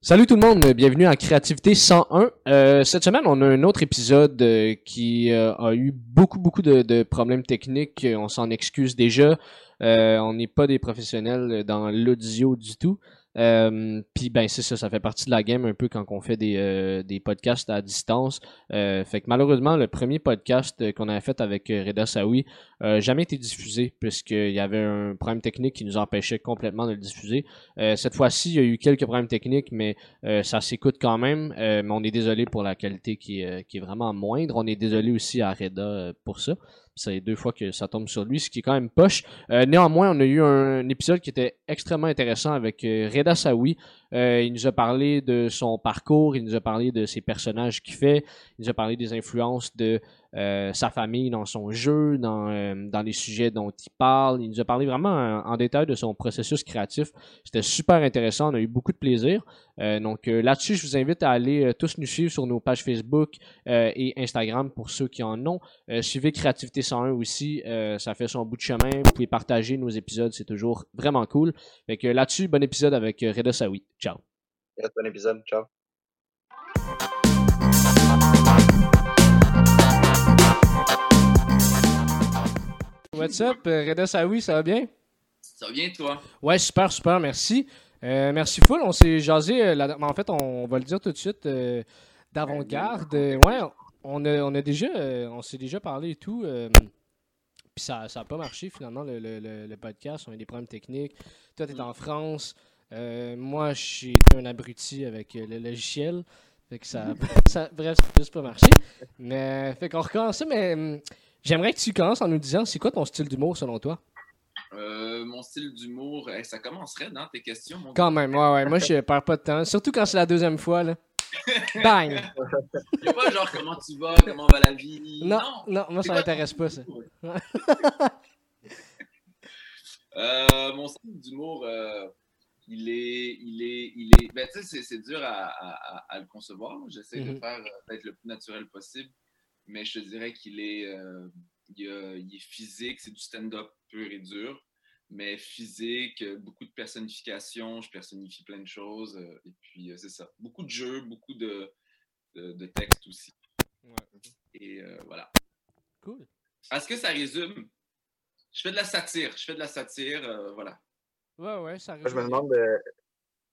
Salut tout le monde, bienvenue à Créativité 101. Euh, cette semaine, on a un autre épisode euh, qui euh, a eu beaucoup, beaucoup de, de problèmes techniques. On s'en excuse déjà. Euh, on n'est pas des professionnels dans l'audio du tout. Euh, Puis ben c'est ça, ça fait partie de la game un peu quand on fait des, euh, des podcasts à distance. Euh, fait que malheureusement, le premier podcast qu'on avait fait avec Reda Saoui n'a jamais été diffusé puisqu'il y avait un problème technique qui nous empêchait complètement de le diffuser. Cette fois-ci, il y a eu quelques problèmes techniques, mais ça s'écoute quand même. Mais on est désolé pour la qualité qui, qui est vraiment moindre. On est désolé aussi à Reda pour ça. C'est deux fois que ça tombe sur lui, ce qui est quand même poche. Euh, néanmoins, on a eu un, épisode qui était extrêmement intéressant avec euh, Reda Saoui. Euh, il nous a parlé de son parcours, il nous a parlé de ses personnages qu'il fait, il nous a parlé des influences de euh, sa famille dans son jeu, dans, euh, dans les sujets dont il parle. Il nous a parlé vraiment en, détail de son processus créatif. C'était super intéressant, on a eu beaucoup de plaisir. Euh, donc là-dessus, je vous invite à aller tous nous suivre sur nos pages Facebook et Instagram pour ceux qui en ont. Suivez Créativité 101 aussi, ça fait son bout de chemin. Vous pouvez partager nos épisodes, c'est toujours vraiment cool. Fait que là-dessus, bon épisode avec Reda Saoui. Ciao. Bon épisode. Ciao. What's up, euh, Reda Saoui, ça va bien? Ça va bien, toi? Ouais, super, super, merci. Euh, merci full, on s'est jasé, euh, la- en fait, on va le dire tout de suite, euh, d'avant-garde. Ouais, on a, on a déjà, on s'est déjà parlé et tout. puis ça n'a pas marché finalement, le, le- le- le podcast. On a eu des problèmes techniques. Toi, tu es en France. Moi, j'ai été un abruti avec le logiciel. Fait que ça, ça- bref, ça n'a juste pas marché. Mais, fait qu'on recommence ça, mais hum, j'aimerais que tu commences en nous disant, c'est quoi ton style d'humour selon toi? Euh, mon style d'humour, eh, ça commencerait dans tes questions, mon Quand même, ouais, ouais. Moi, je perds pas de temps. Surtout quand c'est la deuxième fois, là. Bang! pas genre comment tu vas, comment va la vie. Non, non, moi, ça m'intéresse pas, ça. Euh, mon style d'humour, euh, il est, il est, il est. Ben, tu sais, c'est- dur à, à- à- à le concevoir. J'essaie de Mhm. faire d'être le plus naturel possible, mais je te dirais qu'il est, euh, il, a- il est physique, c'est du stand-up pur et dur, mais physique, beaucoup de personnification. Je personnifie plein de choses, euh, et puis euh, c'est ça. Beaucoup de jeux, beaucoup de, de, de textes aussi. Et euh, voilà. Cool. Est-ce que ça résume? Je fais de la satire. Je fais de la satire, euh, voilà. Ouais, ouais, ça Moi, je me résume demande, euh,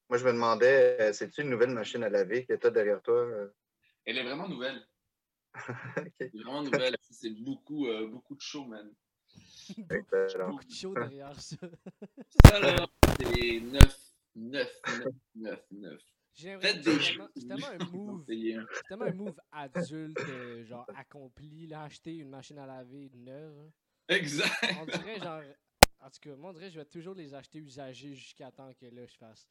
moi, je me demandais, c'est-tu une nouvelle machine à laver que tu as derrière toi? Elle est vraiment nouvelle. Ok. Elle est vraiment nouvelle. C'est beaucoup, euh, beaucoup de show, man. Beaucoup de chaud derrière ça. Ça, là, c'est 9, 9, 9, 9, 9. J'ai l'impression que c'est tellement- c'est un move, C'est un- c'est tellement un move adulte, euh, genre accompli, là, acheter une machine à laver neuve. Exact. On dirait genre, en tout cas, moi on dirait que je vais toujours les acheter usagés jusqu'à temps que là je fasse,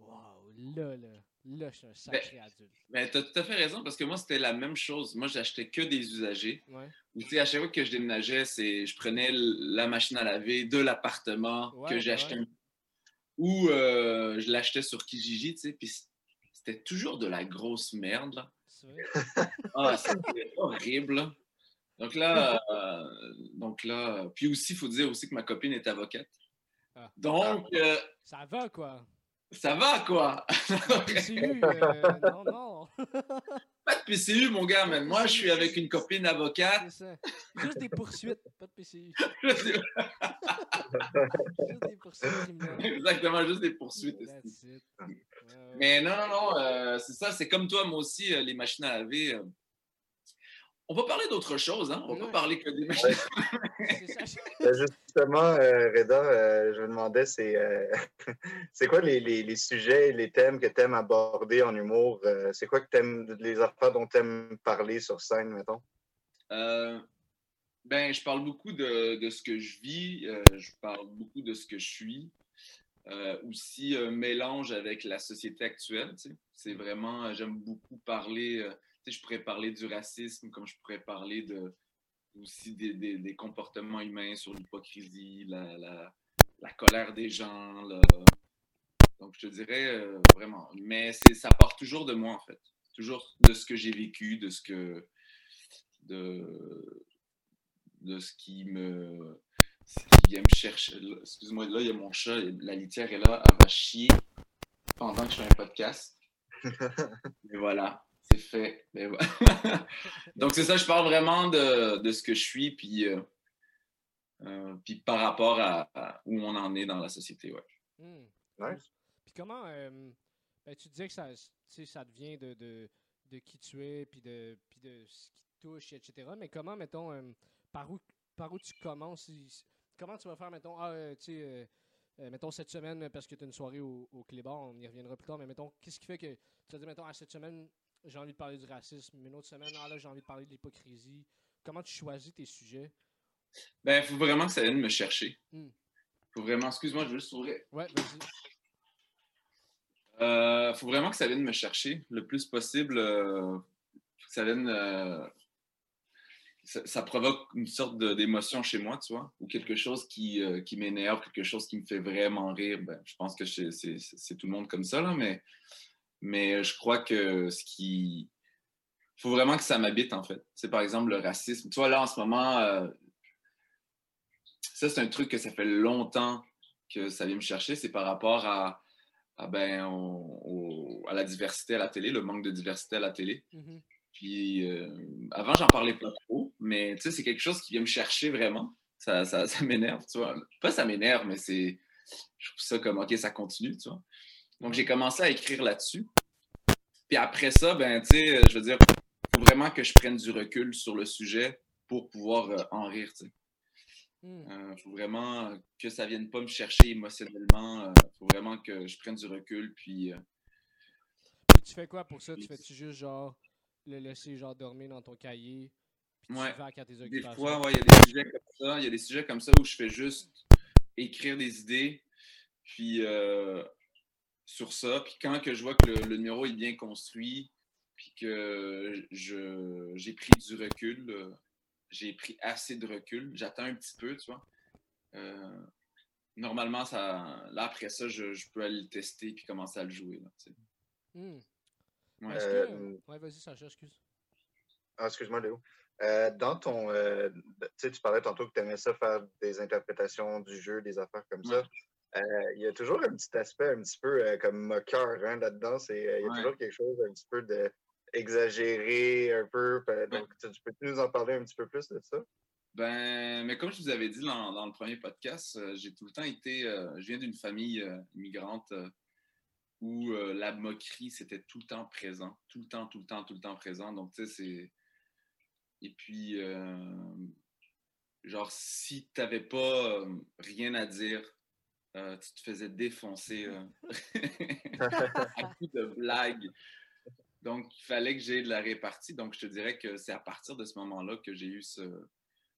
wow, là, là, là je suis un sacré adulte. Mais t'as tout à fait raison parce que moi, c'était la même chose. Moi, j'achetais que des usagers. Ouais, Ou, tu sais, à chaque fois que je déménageais, c'est, je prenais la machine à laver de l'appartement Ouais, que ouais. j'achetais. Ou euh, je l'achetais sur Kijiji, tu sais, puis c'était toujours de la grosse merde, là. Ah, c'était horrible. Donc là, euh, donc là, puis aussi, il faut dire aussi que ma copine est avocate. Ah. Donc, euh, Ça va quoi? Ça va, quoi? PCU, euh, non, non. Pas de PCU, mon gars, man. Moi, je suis avec une copine avocate. Ça. Juste des poursuites, pas de PCU. Juste des poursuites. Exactement, juste des poursuites. Mais non, non, non, euh, c'est ça, c'est comme toi, moi aussi, euh, les machines à laver. On va parler d'autre chose, hein? On va Ouais. pas parler que des machines. Euh, Justement, euh, Reda, euh, je me demandais, c'est euh, c'est quoi les, les, les sujets, les thèmes que tu aimes aborder en humour? Euh, c'est quoi que t'aimes, les affaires dont tu aimes parler sur scène, mettons? Euh, ben, je parle beaucoup de, de ce que je vis, euh, je parle beaucoup de ce que je suis. Euh, aussi, un mélange avec la société actuelle. C'est vraiment, j'aime beaucoup parler, euh, sais, je pourrais parler du racisme, comme je pourrais parler de, aussi des, des- des comportements humains sur l'hypocrisie, la, la, la colère des gens. Donc, je te dirais euh, vraiment. Mais ça part toujours de moi, en fait. Toujours de ce que j'ai vécu, de ce que. de, de ce qui me. ce qui vient me chercher. Excuse-moi, là, il y a mon chat, la litière est là, elle va chier pendant que je fais un podcast. Et voilà, c'est fait. Donc, c'est ça, je parle vraiment de, de, ce que je suis, puis, euh, euh, puis par rapport à, où on en est dans la société. Ouais. Hmm. Nice. Puis comment, euh, ben, tu disais que ça, ça devient de, de, de, qui tu es, puis de, puis de ce qui te touche, etc. Mais comment, mettons, par, où, par où tu commences? Comment tu vas faire, mettons, ah, tu sais euh, mettons cette semaine, parce que tu as une soirée au, au Clébar, on y reviendra plus tard, mais mettons, qu'est-ce qui fait que tu as dit, mettons, à cette semaine, j'ai envie de parler du racisme, mais une autre semaine, ah là, j'ai envie de parler de l'hypocrisie. Comment tu choisis tes sujets? Ben, il faut vraiment que ça vienne me chercher. Hmm. Faut vraiment, excuse-moi, je veux juste ouvrir. Ouais, vas-y. Euh, faut vraiment que ça vienne me chercher le plus possible. Euh, que ça vienne euh, ça, provoque une sorte d'émotion chez moi, tu vois, ou quelque chose qui, euh, qui m'énerve, quelque chose qui me fait vraiment rire. Ben, je pense que c'est tout le monde comme ça, là, mais, mais je crois que ce qui. Il faut vraiment que ça m'habite, en fait. C'est par exemple le racisme. Tu vois, là, en ce moment, euh, ça, c'est un truc que ça fait longtemps que ça vient me chercher. C'est par rapport à, ben, à la diversité à la télé, le manque de diversité à la télé. Mm-hmm. Puis euh, avant, j'en parlais pas trop, mais tu sais, c'est quelque chose qui vient me chercher vraiment. Ça, ça, ça m'énerve, tu vois. Pas ça m'énerve, mais c'est. Je trouve ça comme OK, ça continue, tu vois. Donc j'ai commencé à écrire là-dessus. Puis après ça, ben, tu sais, je veux dire, il faut vraiment que je prenne du recul sur le sujet pour pouvoir euh, en rire, tu sais. Il hmm. euh, faut vraiment que ça vienne pas me chercher émotionnellement. Il faut vraiment que je prenne du recul. Puis, puis tu fais quoi pour ça? Tu fais-tu juste genre le laisser genre dormir dans ton cahier. Puis ouais. tu tes Des fois, il y a des sujets comme ça. Il y a des sujets comme ça où je fais juste écrire des idées. Puis euh, sur ça. Puis quand que je vois que le, numéro est bien construit, puis que j'ai pris du recul, euh, j'ai pris assez de recul. J'attends un petit peu, tu vois. Euh, normalement, ça, là, après ça, je, peux aller le tester puis commencer à le jouer. Là, hmm. Ouais, euh, ouais vas-y, Sacha, excuse. Ah, excuse-moi, Léo. Euh, dans ton. Euh, tu tu parlais tantôt que tu aimais ça faire des interprétations du jeu, des affaires comme ça. Il y a toujours un petit aspect un petit peu comme moqueur hein, là-dedans. Il y a toujours quelque chose un petit peu de exagéré, un peu. Donc, tu peux nous en parler un petit peu plus de ça? Ben, mais comme je vous avais dit dans, dans le premier podcast, j'ai tout le temps été. je viens d'une famille immigrante où euh, la moquerie, c'était tout le temps présent. Tout le temps, tout le temps, tout le temps présent. Donc, tu sais, c'est. Et puis, euh, genre, si tu n'avais pas euh, rien à dire, tu te faisais défoncer à coup de blagues. Donc, il fallait que j'ai de la répartie. Donc, je te dirais que c'est à partir de ce moment-là que j'ai eu ce,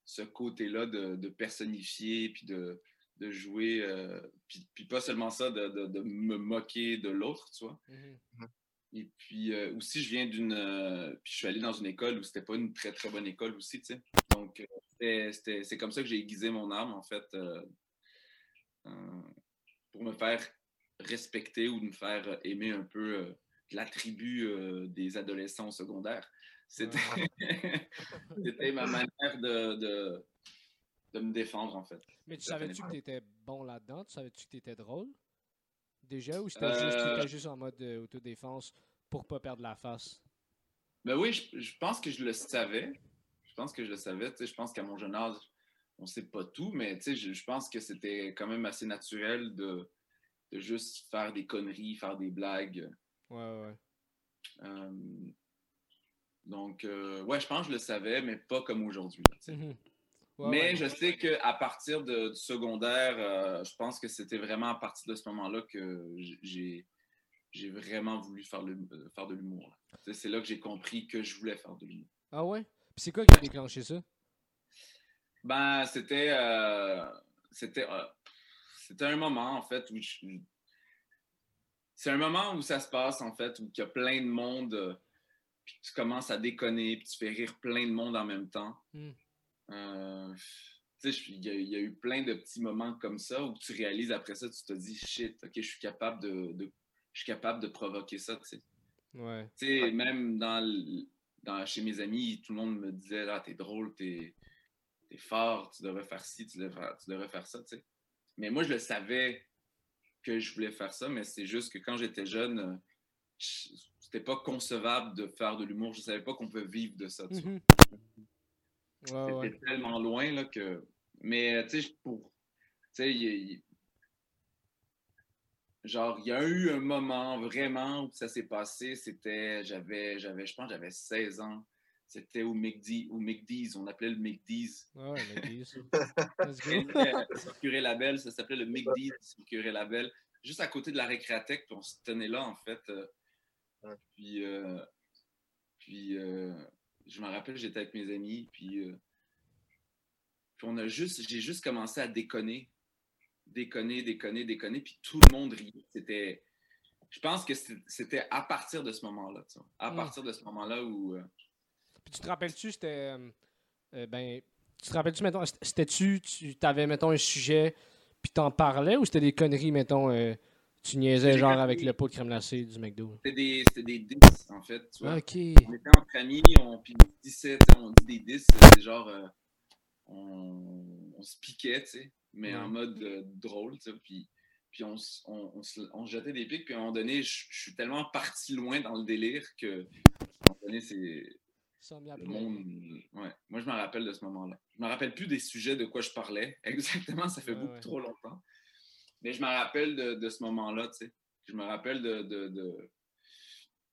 ce côté-là de, de, personnifier, puis de, de jouer, euh, puis, pas seulement ça, de, me moquer de l'autre, tu vois. Mm-hmm. Mm-hmm. Et puis euh, aussi, je viens d'une. Euh, puis je suis allé dans une école où c'était pas une très très bonne école aussi, tu sais. Donc, c'est comme ça que j'ai aiguisé mon âme, en fait, pour me faire respecter ou me faire aimer un peu la tribu des adolescents secondaires. C'était ma manière de, de me défendre, en fait. Mais tu savais-tu que tu étais bon là-dedans? Tu savais-tu que tu étais drôle? Déjà, ou c'était juste, juste, en mode euh, autodéfense pour pas perdre la face? Ben oui, je, pense que je le savais. Je pense que je le savais. Je pense qu'à mon jeune âge, on sait pas tout, mais je, je pense que c'était quand même assez naturel de, de, juste faire des conneries, faire des blagues. Ouais, ouais. Euh, donc, euh, ouais, je pense que je le savais, mais pas comme aujourd'hui. Mais je sais qu'à partir de, du secondaire, euh, je pense que c'était vraiment à partir de ce moment-là que j'ai, j'ai vraiment voulu faire, le, faire de l'humour. C'est là que j'ai compris que je voulais faire de l'humour. Ah ouais? Puis c'est quoi qui a déclenché ça? Ben, c'était. Euh, c'était, c'était un moment, en fait, où C'est un moment où ça se passe, en fait, où il y a plein de monde, puis tu commences à déconner, puis tu fais rire plein de monde en même temps. Hmm. Euh, il y, a eu plein de petits moments comme ça où tu réalises après ça, tu te dis shit, ok, je suis capable de, je suis capable de provoquer ça, tu sais. Ouais. même dans, dans, chez mes amis, tout le monde me disait ah, t'es drôle, t'es fort, tu devrais faire ci, tu devrais, tu devrais faire ça, tu sais. Mais moi, je le savais que je voulais faire ça, mais c'est juste que quand j'étais jeune, c'était pas concevable de faire de l'humour. Je savais pas qu'on peut vivre de ça. Mhm. C'était Ouais, tellement loin là, que. Mais tu sais, pour. Tu sais, genre, il y a eu un moment vraiment où ça s'est passé. C'était. J'avais, j'avais, je pense, j'avais 16 ans. C'était au McD, au McDee's. On appelait le McDee's. Ouais, dis ça. S'appelait le McDee's sur Curé Label. Juste à côté de la récréathèque, puis on se tenait là, en fait. euh, Ouais. Puis, euh, puis euh, je me rappelle, j'étais avec mes amis, puis, euh, puis on a juste, j'ai juste commencé à déconner, déconner, déconner, déconner, puis tout le monde riait. C'était, je pense que c'était- à partir de ce moment-là, à Mm. partir de ce moment-là où, euh, Puis tu te rappelles-tu, c'était. euh, euh, ben. Tu te rappelles-tu, mettons, c'était-tu, tu avais, mettons, un sujet, puis t'en parlais, ou c'était des conneries, mettons, euh, tu niaisais genre avec le pot de crème glacée du McDo? c'était des, des diss, en fait, tu vois. Ok. on était entre amis, on, puis on disait, on dit des 10, c'est genre, euh, on, on se piquait, tu sais, mais en mode drôle, tu sais, puis, puis on, se- on, on se, on se jetait des pics, puis à un moment donné, je, je suis tellement parti loin dans le délire que, à un moment donné, c'est Le monde, ouais, moi je me rappelle de ce moment-là. Je me rappelle plus des sujets de quoi je parlais, exactement, ça fait Ouais, beaucoup ouais. trop longtemps, mais je me rappelle de, de ce moment-là, tu sais, je me rappelle de, de, de-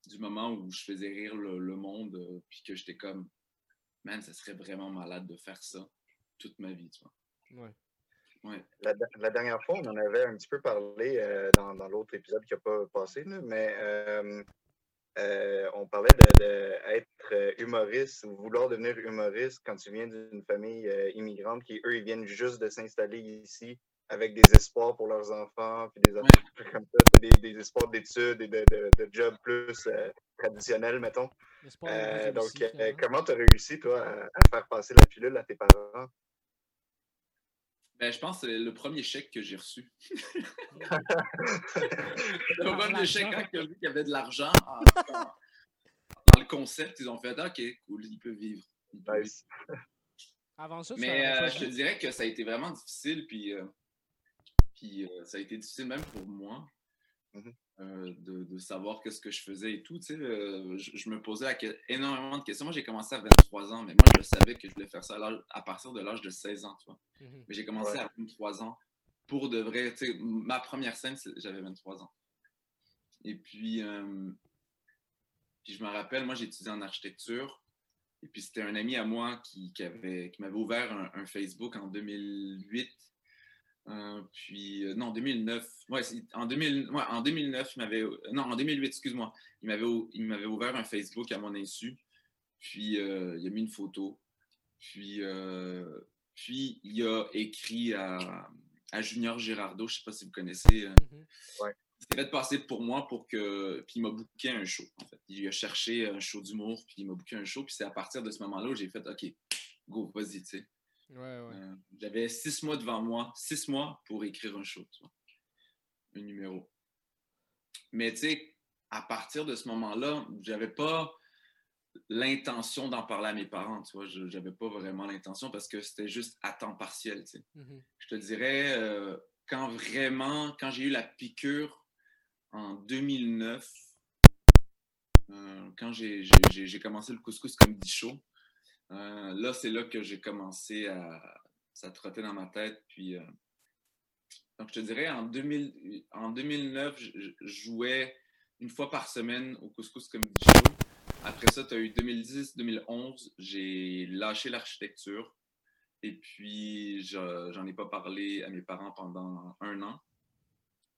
du moment où je faisais rire le, le monde, euh, puis que j'étais comme, man, ça serait vraiment malade de faire ça toute ma vie, tu vois. Ouais. Ouais. La, la dernière fois, on en avait un petit peu parlé euh, dans, dans l'autre épisode qui n'a pas passé, là, mais euh, euh, on parlait d'être humoriste ou vouloir devenir humoriste quand tu viens d'une famille euh, immigrante qui, eux, ils viennent juste de s'installer ici avec des espoirs pour leurs enfants, puis des affaires comme ça, des, des espoirs d'études et de, de, de jobs plus euh, traditionnels, mettons. Euh, donc, euh, comment tu as réussi, toi, à, à faire passer la pilule à tes parents? Ben, je pense que c'est le premier chèque que j'ai reçu. Le premier chèque, quand ils ont vu qu'il y avait de l'argent en- dans, dans le concept, ils ont fait, OK, cool, il peut vivre. Il peut vivre. Avant ça, Mais euh, je te dirais que ça a été vraiment difficile, puis, euh, puis euh, ça a été difficile même pour moi Mhm. Euh, de, de savoir qu'est-ce que je faisais et tout. tu sais, euh, je, je me posais énormément de questions. Moi, j'ai commencé à 23 ans, mais moi, je savais que je voulais faire ça à, partir de l'âge de 16 ans, tu vois. Mhm. Mais j'ai commencé Ouais. à 23 ans pour de vrai. tu sais, ma première scène, j'avais 23 ans. Et puis, euh, puis je me rappelle, moi, j'ai étudié en architecture. Et puis, c'était un ami à moi qui, qui avait, qui m'avait ouvert un, un Facebook en 2008. Euh, puis, euh, non, 2009. Ouais, en, 2000, ouais, en 2009, il m'avait. euh, non, en 2008, excuse-moi. Il m'avait, il m'avait ouvert un Facebook à mon insu. Puis, euh, il a mis une photo. Puis, euh, puis il a écrit à, à Junior Girardeau, je ne sais pas si vous connaissez. Mhm. il s'est fait passer pour moi pour que. Puis il m'a booké un show, en fait. Il a cherché un show d'humour, puis il m'a booké un show. Puis c'est à partir de ce moment-là où j'ai fait OK, go, vas-y, tu sais. Ouais, ouais. Euh, J'avais six mois devant moi, six mois pour écrire un show, tu vois. Un numéro. Mais tu sais, à partir de ce moment-là, j'avais pas l'intention d'en parler à mes parents, tu vois. Je n'avais pas vraiment l'intention parce que c'était juste à temps partiel, tu sais Mhm. je te dirais, euh, quand vraiment, quand j'ai eu la piqûre en 2009, euh, quand j'ai commencé le couscous comme dit chaud, euh, là, c'est là que j'ai commencé à. Ça trottait dans ma tête. Puis, euh, donc, je te dirais, en, 2000, en 2009, je, je jouais une fois par semaine au couscous comme dit chaud. Après ça, tu as eu 2010, 2011, j'ai lâché l'architecture. Et puis, je- j'en ai pas parlé à mes parents pendant un an.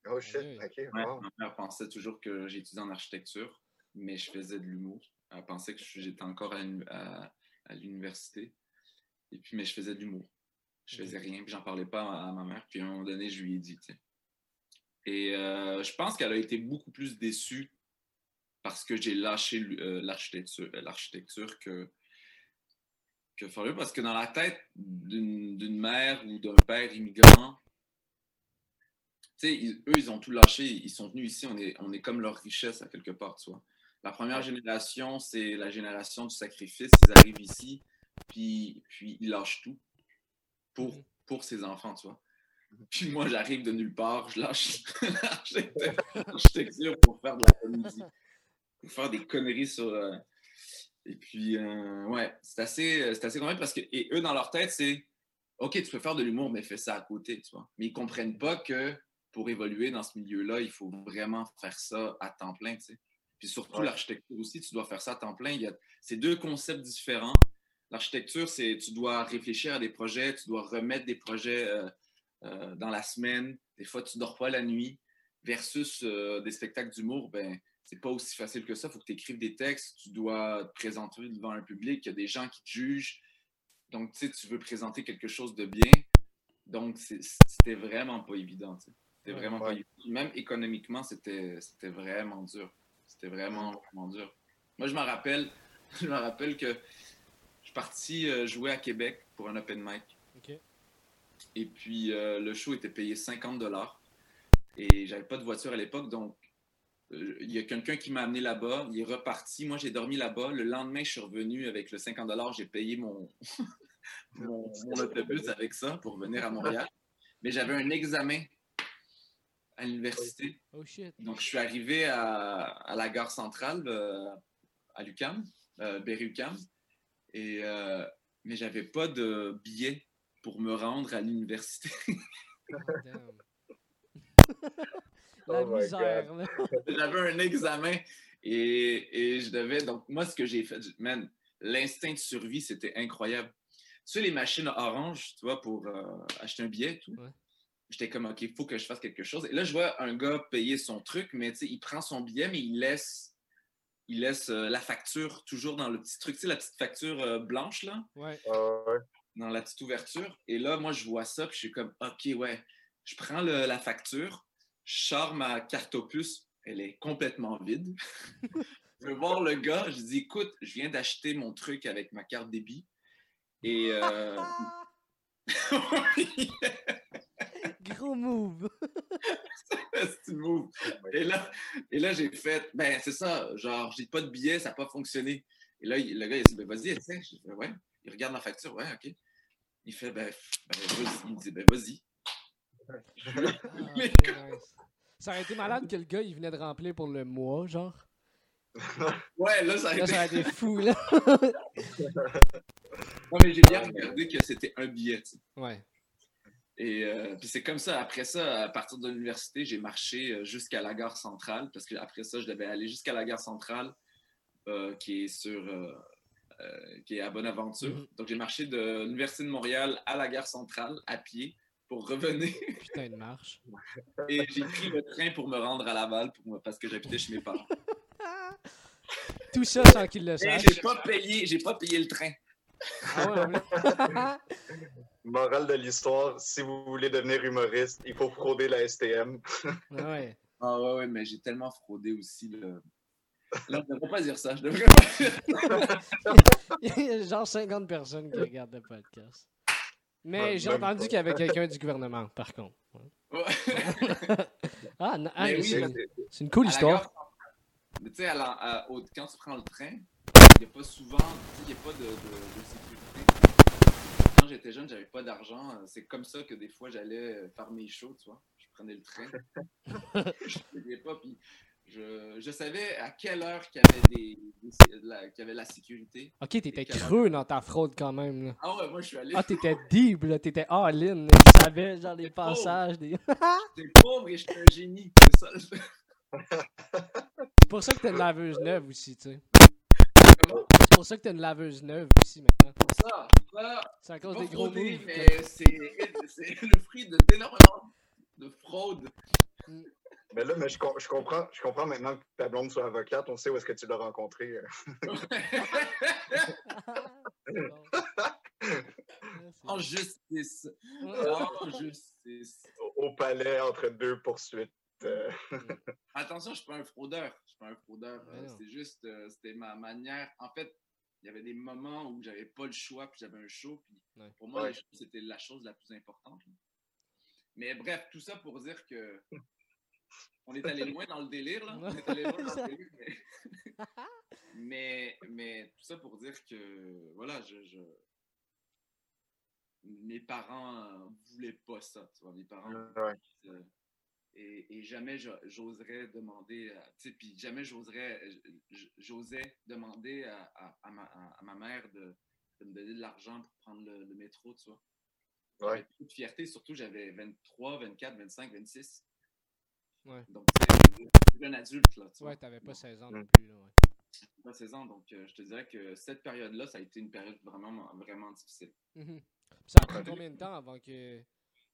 Oh shit, ok, Ouais. Ma mère pensait toujours que j'étudiais en architecture, mais je faisais de l'humour. Elle pensait que j'étais encore à, à- à l'université. Et puis, mais je faisais de l'humour. Je faisais rien, puis j'en parlais pas à, ma mère. Puis à un moment donné, je lui ai dit. Et euh, je pense qu'elle a été beaucoup plus déçue parce que j'ai lâché euh, l'architecture, euh, l'architecture que, que parce que dans la tête d'une mère ou d'un père immigrant, ils- eux, ils ont tout lâché, ils sont venus ici, on est, on est comme leur richesse à quelque part, tu vois. La première génération, c'est la génération du sacrifice, ils arrivent ici, puis, puis ils lâchent tout pour, Mhm. pour ses enfants, tu vois. Puis moi, j'arrive de nulle part, je lâche l'architecture pour faire de la comédie. pour faire des conneries sur. euh, et puis, euh, ouais, c'est assez, c'est assez convaincant parce que, et eux, dans leur tête, c'est OK, tu peux faire de l'humour, mais fais ça à côté, tu vois. Mais ils comprennent pas que pour évoluer dans ce milieu-là, il faut vraiment faire ça à temps plein, tu sais. Puis surtout, Ouais. l'architecture aussi, tu dois faire ça à temps plein. Il y a, c'est deux concepts différents. L'architecture, c'est tu dois réfléchir à des projets, tu dois remettre des projets euh, euh, dans la semaine. Des fois, tu dors pas la nuit. Versus euh, des spectacles d'humour, ben, c'est pas aussi facile que ça. Il faut que tu écrives des textes, tu dois te présenter devant un public, il y a des gens qui te jugent. Donc, tu sais, tu veux présenter quelque chose de bien. Donc, c'était vraiment pas évident. C'était Ouais. vraiment pas évident. Même économiquement, c'était vraiment dur. C'était vraiment, vraiment dur. Moi, je me rappelle, je me rappelle que je suis parti euh, jouer à Québec pour un open mic. Et puis, euh, le show était payé 50 dollars. Et j'avais pas de voiture à l'époque, donc euh, il y a quelqu'un qui m'a amené là-bas. Il est reparti. Moi, j'ai dormi là-bas. Le lendemain, je suis revenu avec le 50 dollars. J'ai payé mon, mon, mon autobus avec ça pour venir à Montréal. Mais j'avais un examen à l'université. Oh shit. Donc, je suis arrivé à, à la gare centrale euh, à l'UCAM, euh, Berry-UQAM. Et, euh, mais j'avais pas de billet pour me rendre à l'université. La Oh my misère, là. J'avais un examen et, et je devais. Donc, moi, ce que j'ai fait, man, l'instinct de survie, c'était incroyable. Sur les machines orange, tu vois, pour euh, acheter un billet, et tout? Ouais. J'étais comme, OK, il faut que je fasse quelque chose. Et là, je vois un gars payer son truc, mais tu sais, il prend son billet, mais il laisse, il laisse euh, la facture toujours dans le petit truc, tu sais, la petite facture euh, blanche, là Ouais. Ah ouais. dans la petite ouverture. Et là, moi, je vois ça, puis je suis comme, OK, ouais. Je prends le- la facture, je sors ma carte opus, elle est complètement vide. je vais voir le gars, je dis, écoute, je viens d'acheter mon truc avec ma carte débit. Et. Gros move. c'est une move. Et là, et là j'ai fait, ben, c'est ça, genre, j'ai pas de billet, ça n'a pas fonctionné. Et là, le gars, il dit, ben, vas-y, essaie. Je fais, ouais. Il regarde ma facture, ouais, OK. Il fait, ben, ben, vas-y. Il me dit, ben, vas-y. Ah, Mais- ok, nice. Ça aurait été malade que le gars, il venait de remplir pour le mois, genre. Ouais, là, ça a Là, été. ça aurait été fou, là. Non, mais j'ai bien regardé que c'était un billet. tu sais. Ouais. Et euh, puis c'est comme ça. Après ça, à partir de l'université, j'ai marché euh, jusqu'à la gare centrale parce que après ça, je devais aller jusqu'à la gare centrale euh, qui est sur euh, qui est à Bonaventure. Mhm. Donc j'ai marché de l'université de Montréal à la gare centrale à pied pour revenir. Putain de marche. Et j'ai pris le train pour me rendre à Laval pour parce que j'habitais chez mes parents. Tout ça sans qu'il le Et sache. j'ai pas payé, j'ai pas payé le train. Ah ouais, Morale de l'histoire, si vous voulez devenir humoriste, il faut frauder la STM. ouais. ouais. Ah ouais, ouais, mais j'ai tellement fraudé aussi. Là, là je devrais pas dire ça. Je devrais pas Il y a genre 50 personnes qui regardent le podcast. Mais Ouais, j'ai entendu qu'il y avait quelqu'un du gouvernement, par contre. Ouais. Ah, n- ah, oui, c'est une cool histoire. gare. Mais Tu sais, quand tu prends le train, il n'y a pas souvent, il n'y a pas de, de- de sécurité. J'étais jeune, j'avais pas d'argent. C'est comme ça que des fois, j'allais euh, faire mes shows, tu vois. Je prenais le train. je payais pas, puis je, je savais à quelle heure qu'il y avait, des, des- la, qu'il y avait la sécurité. Ok, t'étais creux dans ta fraude quand même. Là. Ah ouais, moi, je suis allé. Ah, t'étais deep, là. T'étais all-in. Tu savais, genre, les passages. Des... J'étais pauvre et j'étais un génie. C'est ça. C'est pour ça que t'as une laveuse neuve aussi, tu sais. C'est pour ça que t'as une laveuse neuve aussi maintenant. Ça, ça, C'est à cause des gros moves. mais c'est c'est le fruit de- d'énormément de fraude. Mais là, mais je, com- je comprends, je comprends maintenant que ta blonde soit avocate, on sait où est-ce que tu l'as rencontrée. C'est c'est en justice. En justice. au- Au palais entre deux poursuites. Euh. Attention, je suis pas un fraudeur. Je suis pas un fraudeur. Non. C'est juste, euh, c'était ma manière. En fait, il y avait des moments où j'avais pas le choix, puis j'avais un show, puis Ouais. pour moi, Ouais. c'était la chose la plus importante. Mais bref, tout ça pour dire que on est allé loin dans le délire, là. On est allé loin dans le délire, mais... mais, mais tout ça pour dire que, voilà, je, je- mes parents voulaient pas ça, tu vois. Mes parents Ouais. euh, Et, jamais j'oserais demander, tu sais, puis jamais j'oserais, j'osais demander à, à, ma, à, ma, mère de, de, me donner de l'argent pour prendre le, métro, tu vois. Ouais. Beaucoup de fierté, surtout j'avais 23, 24, 25, 26. Ouais. Donc, c'est un adulte, là. Tu ouais, t'avais pas 16 ans non mm. plus, là, ouais. Pas 16 ans, donc euh, je te dirais que cette période-là, ça a été une période vraiment, vraiment difficile. Mm-hmm. Ça a pris combien de temps avant que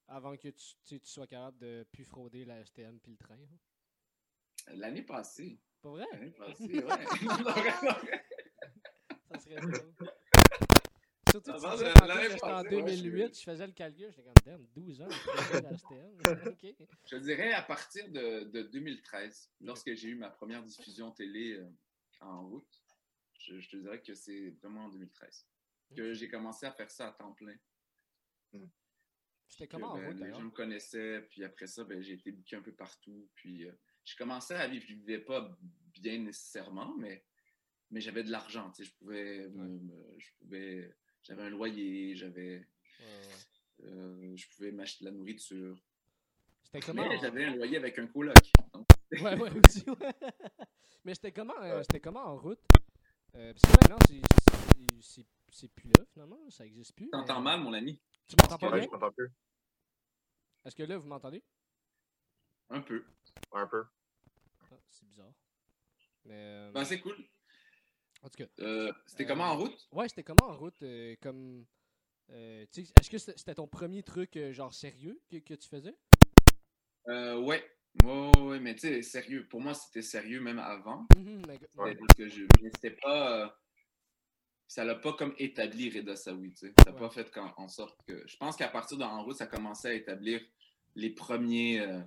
avant que tu, tu, sois capable de plus frauder la STM puis le train? Hein? L'année passée. Pas vrai? L'année passée, ouais. ça serait drôle. Surtout que l'année en 2008, je faisais le calcul, j'étais comme, damn, 12 ans, la STM. okay. Je dirais à partir de, de 2013, lorsque j'ai eu ma première diffusion télé euh, en route, je, je, te dirais que c'est vraiment en 2013 que j'ai commencé à faire ça à temps plein. Hmm. C'était comment en ben, route, Les gens me connaissaient, puis après ça, ben, j'ai été booké un peu partout. Puis euh, j'ai commencé à vivre. Je ne vivais pas bien nécessairement, mais, mais j'avais de l'argent. Je pouvais, je pouvais, j'avais un loyer, j'avais, euh, je pouvais m'acheter de la nourriture. C'était comment? Mais j'avais un loyer avec un coloc. Ouais, ouais, aussi, Mais c'était comment, euh, comment en route? parce que maintenant, c'est plus là, finalement. Ça n'existe plus. T'entends mal, mon ami. Tu m'entends pas ouais, bien? je m'entends plus. Est-ce que là, vous m'entendez? Un peu. Un peu. Ah, c'est bizarre. Mais. Euh... Ben, c'est cool. En tout cas. Euh, c'était comment en route? Ouais, c'était comment en route? Euh, comme. Euh, Est-ce que c'était ton premier truc, euh, genre sérieux, que, que tu faisais? Euh, ouais. Ouais, ouais, mais tu sais, sérieux. Pour moi, c'était sérieux même avant. Mm -hmm, ouais. Parce que je. C'était pas ça l'a pas comme établi Reda Saoui, tu sais. Ça n'a pas fait en, sorte que... Je pense qu'à partir d'en route, ça commençait à établir les premiers euh,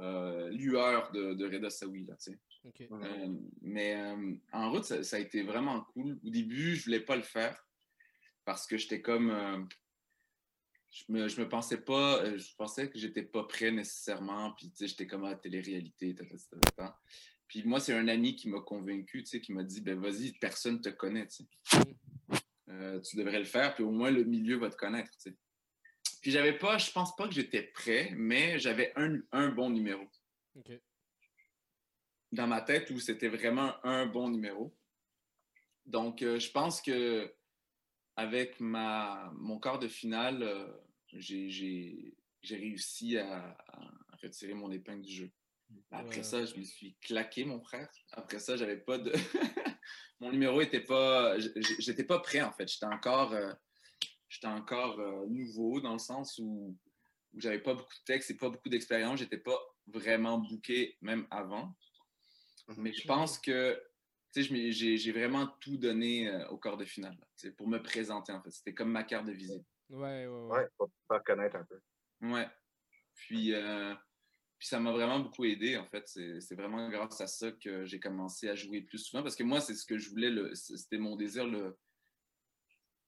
euh, lueurs de, de Reda Saoui, là, tu sais. Euh, mais en route, ça, a été vraiment cool. Au début, je voulais pas le faire parce que j'étais comme... je me, je me pensais pas... Je pensais que j'étais pas prêt nécessairement, puis tu sais, j'étais comme à la télé-réalité, puis moi, c'est un ami qui m'a convaincu, tu sais, qui m'a dit, ben vas-y, personne te connaît, tu sais. Euh, tu devrais le faire, puis au moins le milieu va te connaître, tu sais. Puis j'avais pas, je pense pas que j'étais prêt, mais j'avais un, un, bon numéro. Dans ma tête, où c'était vraiment un bon numéro. Donc, euh, je pense que avec ma, mon quart de finale, euh, j'ai réussi à, à, retirer mon épingle du jeu. Après ça, je me suis claqué, mon frère. Après ça, j'avais pas de. mon numéro était pas. J'étais pas prêt, en fait. J'étais encore, euh... j'étais encore euh, nouveau dans le sens où, où j'avais pas beaucoup de texte et pas beaucoup d'expérience. J'étais pas vraiment booké, même avant. Mais je pense que j'ai vraiment tout donné euh, au quart de finale là, pour me présenter, en fait. C'était comme ma carte de visite. Ouais, ouais, ouais. Ouais, pour te faire connaître un peu. Ouais. Puis. Euh, puis ça m'a vraiment beaucoup aidé, en fait. C'est vraiment grâce à ça que j'ai commencé à jouer plus souvent. Parce que moi, c'est ce que je voulais, c'était mon désir le,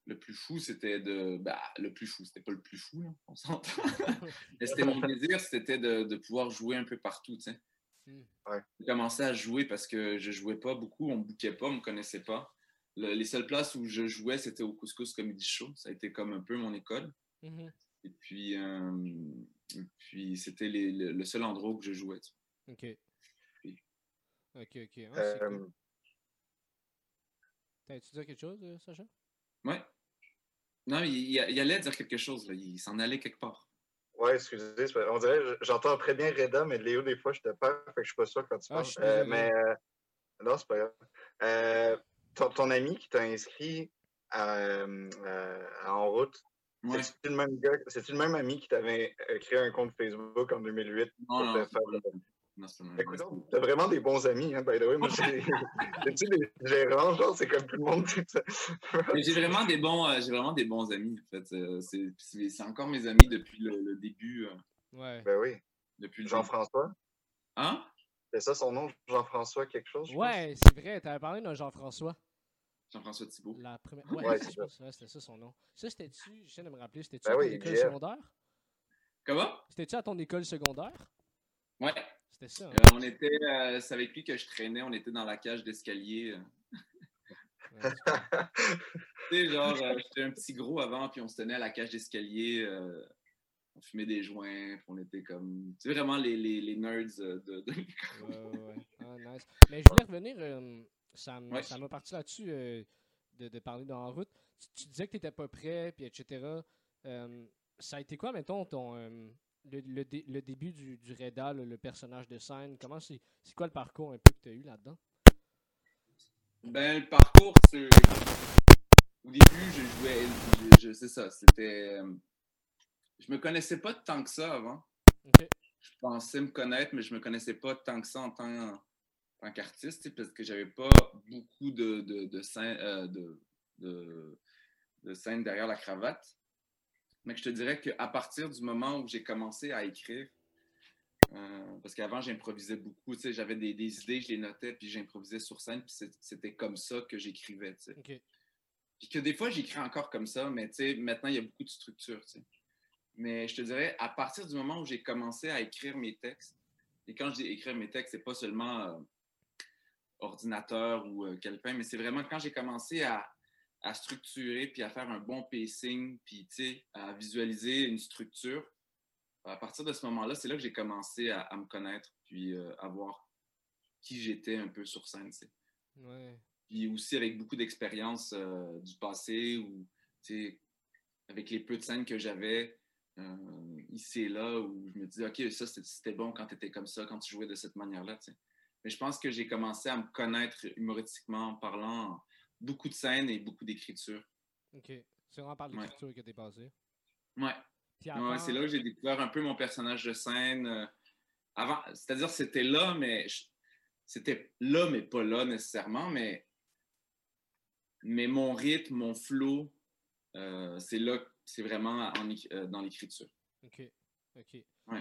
le plus fou, c'était de. Bah, le plus fou, c'était pas le plus fou, là, on s'entend. Mais c'était mon désir, c'était de, de, pouvoir jouer un peu partout, tu sais. Ouais. J'ai commencé à jouer parce que je jouais pas beaucoup, on me bouquait pas, on me connaissait pas. Le, les seules places où je jouais, c'était au Couscous Comedy Show. Ça a été comme un peu mon école. Mm -hmm. Et puis, euh, et puis c'était le, le, seul endroit où je jouais. Tu. OK. Oui. OK, OK. Ah, euh, cool. T'as-tu dit quelque chose, Sacha? Ouais. Non, il, il, il, allait dire quelque chose. Là. Il s'en allait quelque part. Ouais, excusez. On dirait, j'entends très bien Reda, mais Léo, des fois, je te perds, fait que je suis pas sûr quand tu parles. Ah, euh, mais euh, non, c'est pas grave. Euh, ton, ton, ami qui t'a inscrit à, en route, Ouais. C'est-tu le même gars, c'est-tu le même ami qui t'avait créé un compte Facebook en 2008 non, pour non, te faire le... non, Écoute, t'as vraiment des bons amis, hein, by the way. Moi, j'ai des gérants, genre, c'est comme tout le monde. j'ai vraiment des bons, euh, j'ai vraiment des bons amis, en fait. Euh, c'est encore mes amis depuis le, le début. Euh, ouais. Ben oui. Depuis Jean-François? Hein? C'est ça son nom, Jean-François quelque chose? Ouais, c'est vrai, t'avais parlé d'un Jean-François. Jean-François Thibault. La première... Ouais, ouais c'est ça. c'était ça son nom. Ça, c'était-tu, j'essaie de me rappeler, c'était-tu ben à ton oui, école Jeff. secondaire? Comment? C'était-tu à ton école secondaire? Ouais. C'était ça. Hein? Euh, on était, euh, c'est avec lui que je traînais, on était dans la cage d'escalier. Ouais, tu sais, genre, euh, j'étais un petit gros avant, puis on se tenait à la cage d'escalier. on fumait des joints, on était comme. Tu sais, vraiment les, les, les nerds de, de l'école. Ouais, ouais. Ah, nice. Mais je voulais revenir, euh, ça m'a parti là-dessus euh, de, de, parler dans la route. Tu, disais que tu n'étais pas prêt, puis etc. Euh, ça a été quoi, mettons, ton. Le, le, le, début du, du Reda, le, personnage de scène, comment c'est quoi le parcours un peu que tu as eu là-dedans? Ben, le parcours, c'est. Au début, je jouais. Je, c'est ça, c'était je me connaissais pas tant que ça avant. Je pensais me connaître, mais je me connaissais pas tant que ça en tant, qu'artiste, parce que j'avais pas beaucoup de, de, de, scènes, euh, de, de, derrière la cravate. Mais je te dirais qu'à partir du moment où j'ai commencé à écrire, euh, parce qu'avant, j'improvisais beaucoup. J'avais des, des, idées, je les notais, puis j'improvisais sur scène, puis c'était comme ça que j'écrivais. Puis que des fois, j'écris encore comme ça, mais maintenant, il y a beaucoup de structure. Mais je te dirais, à partir du moment où j'ai commencé à écrire mes textes, et quand je dis écrire mes textes, c'est pas seulement euh, ordinateur ou euh, calepin, mais c'est vraiment quand j'ai commencé à, à, structurer puis à faire un bon pacing, puis à visualiser une structure. À partir de ce moment-là, c'est là que j'ai commencé à, me connaître, puis euh, à voir qui j'étais un peu sur scène. Ouais. Puis aussi avec beaucoup d'expérience du passé ou avec les peu de scènes que j'avais, euh, ici et là où je me dis, OK, ça, c'était bon quand tu étais comme ça, quand tu jouais de cette manière-là. Mais je pense que j'ai commencé à me connaître humoristiquement en parlant beaucoup de scènes et beaucoup d'écriture. OK. C'est vraiment par l'écriture que tu es passé. Ouais. c'est là que j'ai découvert un peu mon personnage de scène. Euh, avant, c'est-à-dire c'était là, mais c'était là, mais pas là nécessairement, mais, mais mon rythme, mon flow, euh, c'est là c'est vraiment euh, dans l'écriture. OK. OK.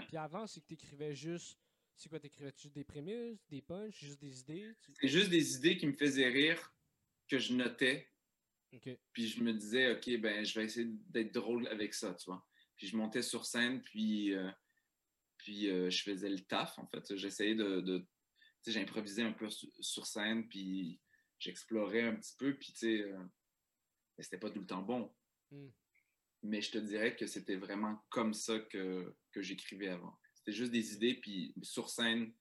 Puis avant, c'est que tu écrivais juste. C'est quoi, tu écrivais juste des prémices, des punches, juste des idées? C'est juste des idées qui me faisaient rire, que je notais. Puis je me disais, OK, ben, je vais essayer d'être drôle avec ça, tu vois. Puis je montais sur scène, puis, euh, puis euh, je faisais le taf, en fait. J'essayais de. de tu sais, j'improvisais un peu sur scène, puis j'explorais un petit peu, puis tu sais, c'était pas tout le temps bon. Hmm mais je te dirais que c'était vraiment comme ça que, que j'écrivais avant. C'était juste des idées, puis sur scène,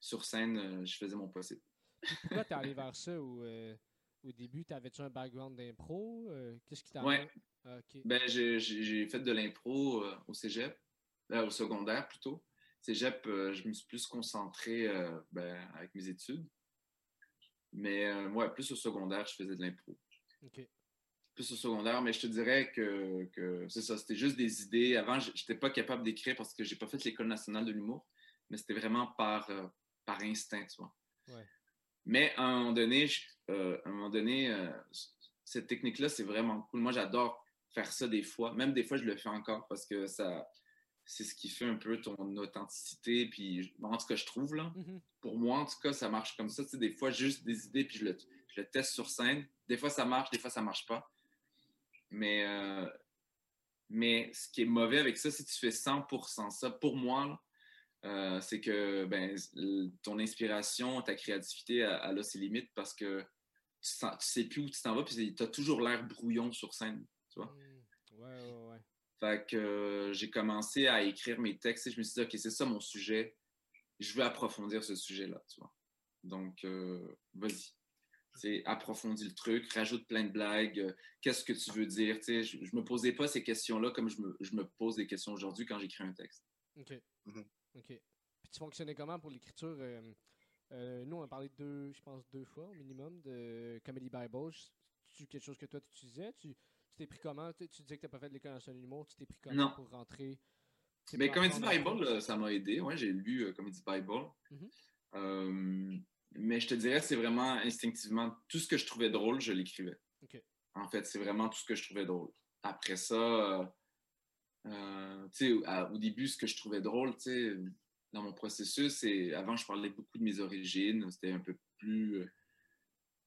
sur scène, euh, je faisais mon possible. Pourquoi es allé vers ça ou, euh, au début, t'avais-tu un background d'impro? Euh, qu'est-ce qui t'a ouais. Ah, ben, j'ai fait de l'impro au cégep, au secondaire plutôt. Cégep, je me suis plus concentré ben, avec mes études. Mais ouais, plus au secondaire, je faisais de l'impro. Plus au secondaire, mais je te dirais que, que c'est ça, c'était juste des idées. Avant, je n'étais pas capable d'écrire parce que j'ai pas fait l'École nationale de l'humour, mais c'était vraiment par, euh, par instinct, tu vois. Mais à un moment donné, euh, un moment donné euh, cette technique-là, c'est vraiment cool. Moi, j'adore faire ça des fois. Même des fois, je le fais encore parce que ça, c'est ce qui fait un peu ton authenticité. Puis, en tout cas, je trouve, là, mm-hmm. pour moi, en tout cas, ça marche comme ça. Tu des fois, juste des idées, puis je le, je le teste sur scène. Des fois, ça marche, des fois, ça marche pas. Mais, euh, mais ce qui est mauvais avec ça, si tu fais 100% ça, pour moi, euh, c'est que ben, ton inspiration, ta créativité, elle, a ses limites parce que tu, ne sais plus où tu t'en vas, puis tu as toujours l'air brouillon sur scène, tu vois. Mmh. Ouais, ouais, ouais. Fait que euh, j'ai commencé à écrire mes textes et je me suis dit, OK, c'est ça mon sujet. Je veux approfondir ce sujet-là, tu vois. Donc, vas-y c'est approfondis le truc, rajoute plein de blagues, euh, qu'est-ce que tu veux dire. je ne me posais pas ces questions-là comme je me, pose des questions aujourd'hui quand j'écris un texte. OK. Mm-hmm. OK. Puis tu fonctionnais comment pour l'écriture? Euh, euh, nous, on a parlé deux, je pense, deux fois au minimum de Comedy Bible. C'est quelque chose que toi, tu utilisais? Tu t'es pris comment? Tu, disais que tu n'as pas fait de l'école nationale d'humour. Tu t'es pris comment pour rentrer? Mais Comedy Bible, ça m'a aidé. Ouais, j'ai lu Comedy Bible. Mm-hmm. Mais je te dirais, c'est vraiment instinctivement, tout ce que je trouvais drôle, je l'écrivais. En fait, c'est vraiment tout ce que je trouvais drôle. Après ça, euh, euh, tu sais, au début, ce que je trouvais drôle, tu sais, dans mon processus, c'est avant, je parlais beaucoup de mes origines. C'était un peu plus,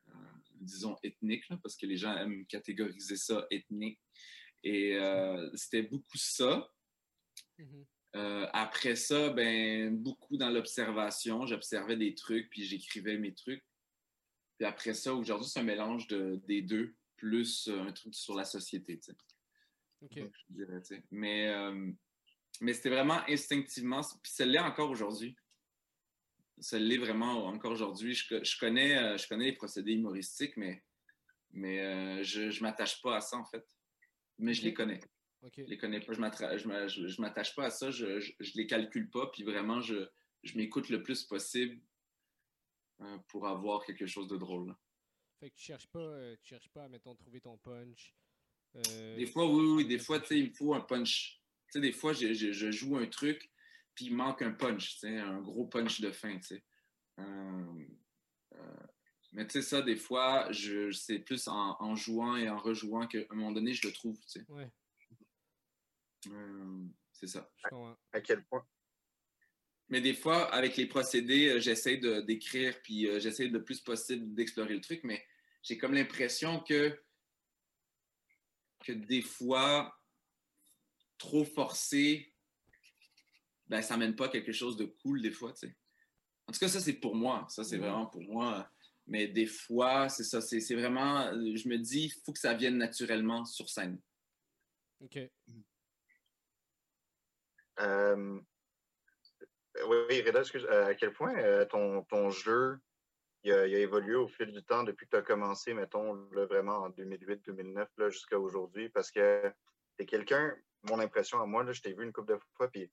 euh, disons, ethnique, parce que les gens aiment catégoriser ça ethnique. Et c'était beaucoup ça. Mm-hmm. Euh, après ça, ben, beaucoup dans l'observation. J'observais des trucs, puis j'écrivais mes trucs. Puis après ça, aujourd'hui, c'est un mélange de, des deux, plus euh, un truc sur la société. Mais, euh, mais c'était vraiment instinctivement. Puis ça l'est encore aujourd'hui. Ça l'est vraiment encore aujourd'hui. Je, connais, euh, je connais les procédés humoristiques, mais, mais euh, je ne m'attache pas à ça, en fait. Mais je les connais. Je les connais pas. Je m'attache pas à ça. Je, ne les calcule pas. Puis vraiment, je, je m'écoute le plus possible euh, pour avoir quelque chose de drôle. Fait que tu cherches pas, tu cherches pas à, mettons, trouver ton punch. Des fois, oui, oui. Des fois, tu sais, il me faut un punch sais, des fois, je, je, joue un truc, puis il manque un punch, tu sais, un gros punch de fin, tu sais. Euh, euh, mais tu sais, ça, des fois, je, c'est plus en, en, jouant et en rejouant qu'à un moment donné, je le trouve, tu sais. Ouais. Euh, c'est ça. À, quel point? Mais des fois, avec les procédés, j'essaie de, d'écrire, puis j'essaie le plus possible d'explorer le truc, mais j'ai comme l'impression que, que des fois, trop forcé, ben, ça mène pas quelque chose de cool des fois, tu sais. En tout cas, ça, c'est pour moi. Ça, c'est vraiment pour moi. Mais des fois, c'est ça. C'est vraiment. Je me dis, il faut que ça vienne naturellement sur scène. OK. Euh, oui, Reda, euh, à quel point euh, ton, ton, jeu il a, évolué au fil du temps depuis que tu as commencé, mettons, vraiment en 2008-2009 jusqu'à aujourd'hui? Parce que tu es quelqu'un, mon impression à moi, là, je t'ai vu une couple de fois, puis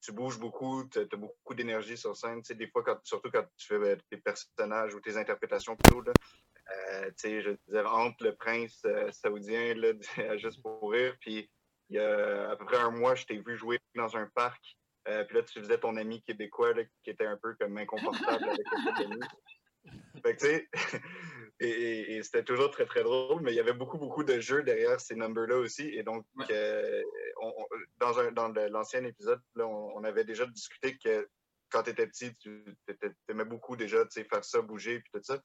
tu bouges beaucoup, tu as beaucoup d'énergie sur scène. Des fois, surtout quand tu fais ben, tes personnages ou tes interprétations plutôt, là, je disais, entre le prince saoudien, là, juste pour rire, puis il y a à peu près un mois, je t'ai vu jouer dans un parc, euh, puis là, tu faisais ton ami québécois là, qui était un peu comme inconfortable avec le fait que, tu sais, et, c'était toujours très, très drôle, mais il y avait beaucoup, beaucoup de jeux derrière ces numbers-là aussi. Et donc, euh, dans, un, dans l'ancien épisode, là, on, avait déjà discuté que quand tu étais petit, tu aimais beaucoup déjà faire ça, bouger, puis tout ça.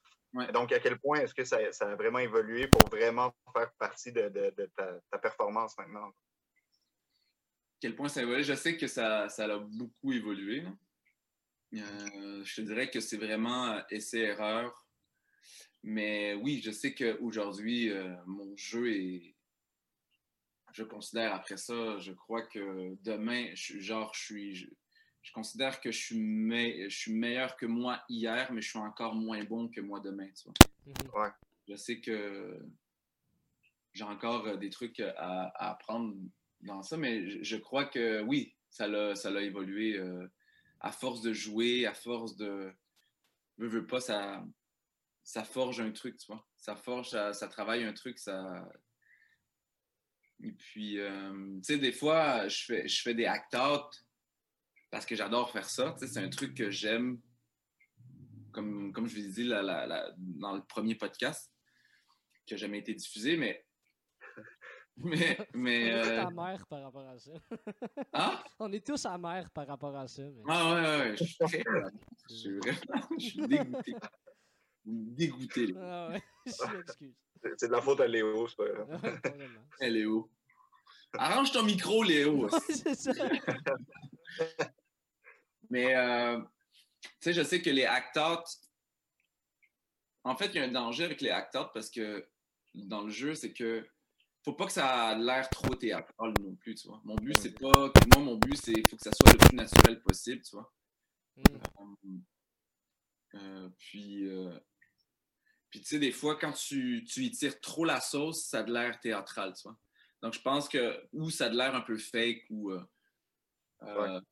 Donc, à quel point est-ce que ça, ça, a vraiment évolué pour vraiment faire partie de, de, ta, ta, performance maintenant? Quel point ça a évolué? Je sais que ça, ça a beaucoup évolué. Euh, je te dirais que c'est vraiment euh, essai-erreur. Mais oui, je sais qu'aujourd'hui, euh, mon jeu est. Je considère après ça, je crois que demain, je, genre, je suis. Je, considère que je suis, je suis meilleur que moi hier, mais je suis encore moins bon que moi demain, tu vois. Mhm. Je sais que j'ai encore des trucs à, apprendre dans ça, mais je, crois que oui, ça l'a évolué à force de jouer, à force de. Veux, veux pas, ça, ça forge un truc, tu vois. Ça forge, ça, travaille un truc, ça. Et puis, euh, tu sais, des fois, je fais, je fais des act-out parce que j'adore faire ça. C'est un truc que j'aime, comme, comme je vous ai dit dans le premier podcast, qui n'a jamais été diffusé, mais mais, mais, On est tous euh, amers par rapport à ça. Hein? On est tous amers par rapport à ça. Mais... Ah ouais, ouais, je suis très... je suis vraiment... Je suis dégoûté. Dégoûté. Ah ouais, je m'excuse. C'est de la faute à Léo, c'est pas grave. hey, Léo. Arrange ton micro, Léo. c'est ça. mais, euh, tu sais, je sais que les acteurs... En fait, il y a un danger avec les acteurs parce que dans le jeu, c'est que faut pas que ça ait l'air trop théâtral non plus, tu vois. Mon but, c'est pas. Moi, mon but, c'est faut que ça soit le plus naturel possible, tu vois. Mm. Euh, euh, puis, euh, puis tu sais, des fois, quand tu, tu y tires trop la sauce, ça a de l'air théâtral, tu vois. Donc, je pense que, ou ça a de l'air un peu fake, ou.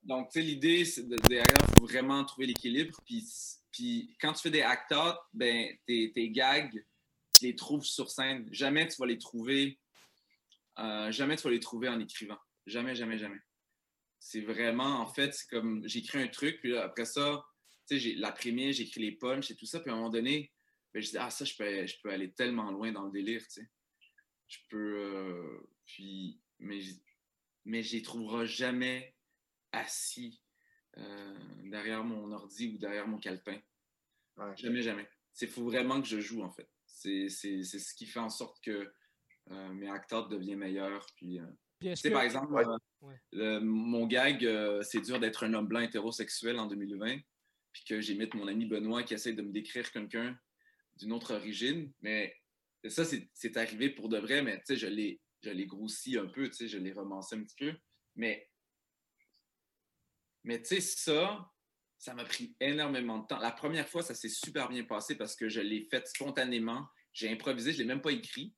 Donc, tu sais, l'idée, c'est de, derrière, faut vraiment trouver l'équilibre. Puis, puis, quand tu fais des act-out, ben, tes, tes gags, tu les trouves sur scène. Jamais tu vas les trouver euh, jamais tu vas les trouver en écrivant. Jamais, jamais, jamais. C'est vraiment, en fait, c'est comme j'écris un truc, puis après ça, tu sais, la première, j'écris les punchs et tout ça, puis à un moment donné, ben, je dis, ah, ça, je peux, je peux aller tellement loin dans le délire, tu sais. Je peux. Euh, puis, mais, mais je les trouverai jamais assis euh, derrière mon ordi ou derrière mon calepin. Jamais, jamais. Il faut vraiment que je joue, en fait. C'est ce qui fait en sorte que euh, mes acteurs deviennent meilleurs. Puis, euh, par exemple, euh, mon gag, c'est dur d'être un homme blanc hétérosexuel en 2020, puis que j'imite mon ami Benoît qui essaie de me décrire quelqu'un d'une autre origine. Mais ça, c'est arrivé pour de vrai, mais je l'ai je l'ai grossi un peu, je l'ai romancé un petit peu. Mais, mais tu sais, ça, ça m'a pris énormément de temps. La première fois, ça s'est super bien passé parce que je l'ai fait spontanément. J'ai improvisé, je ne l'ai même pas écrit.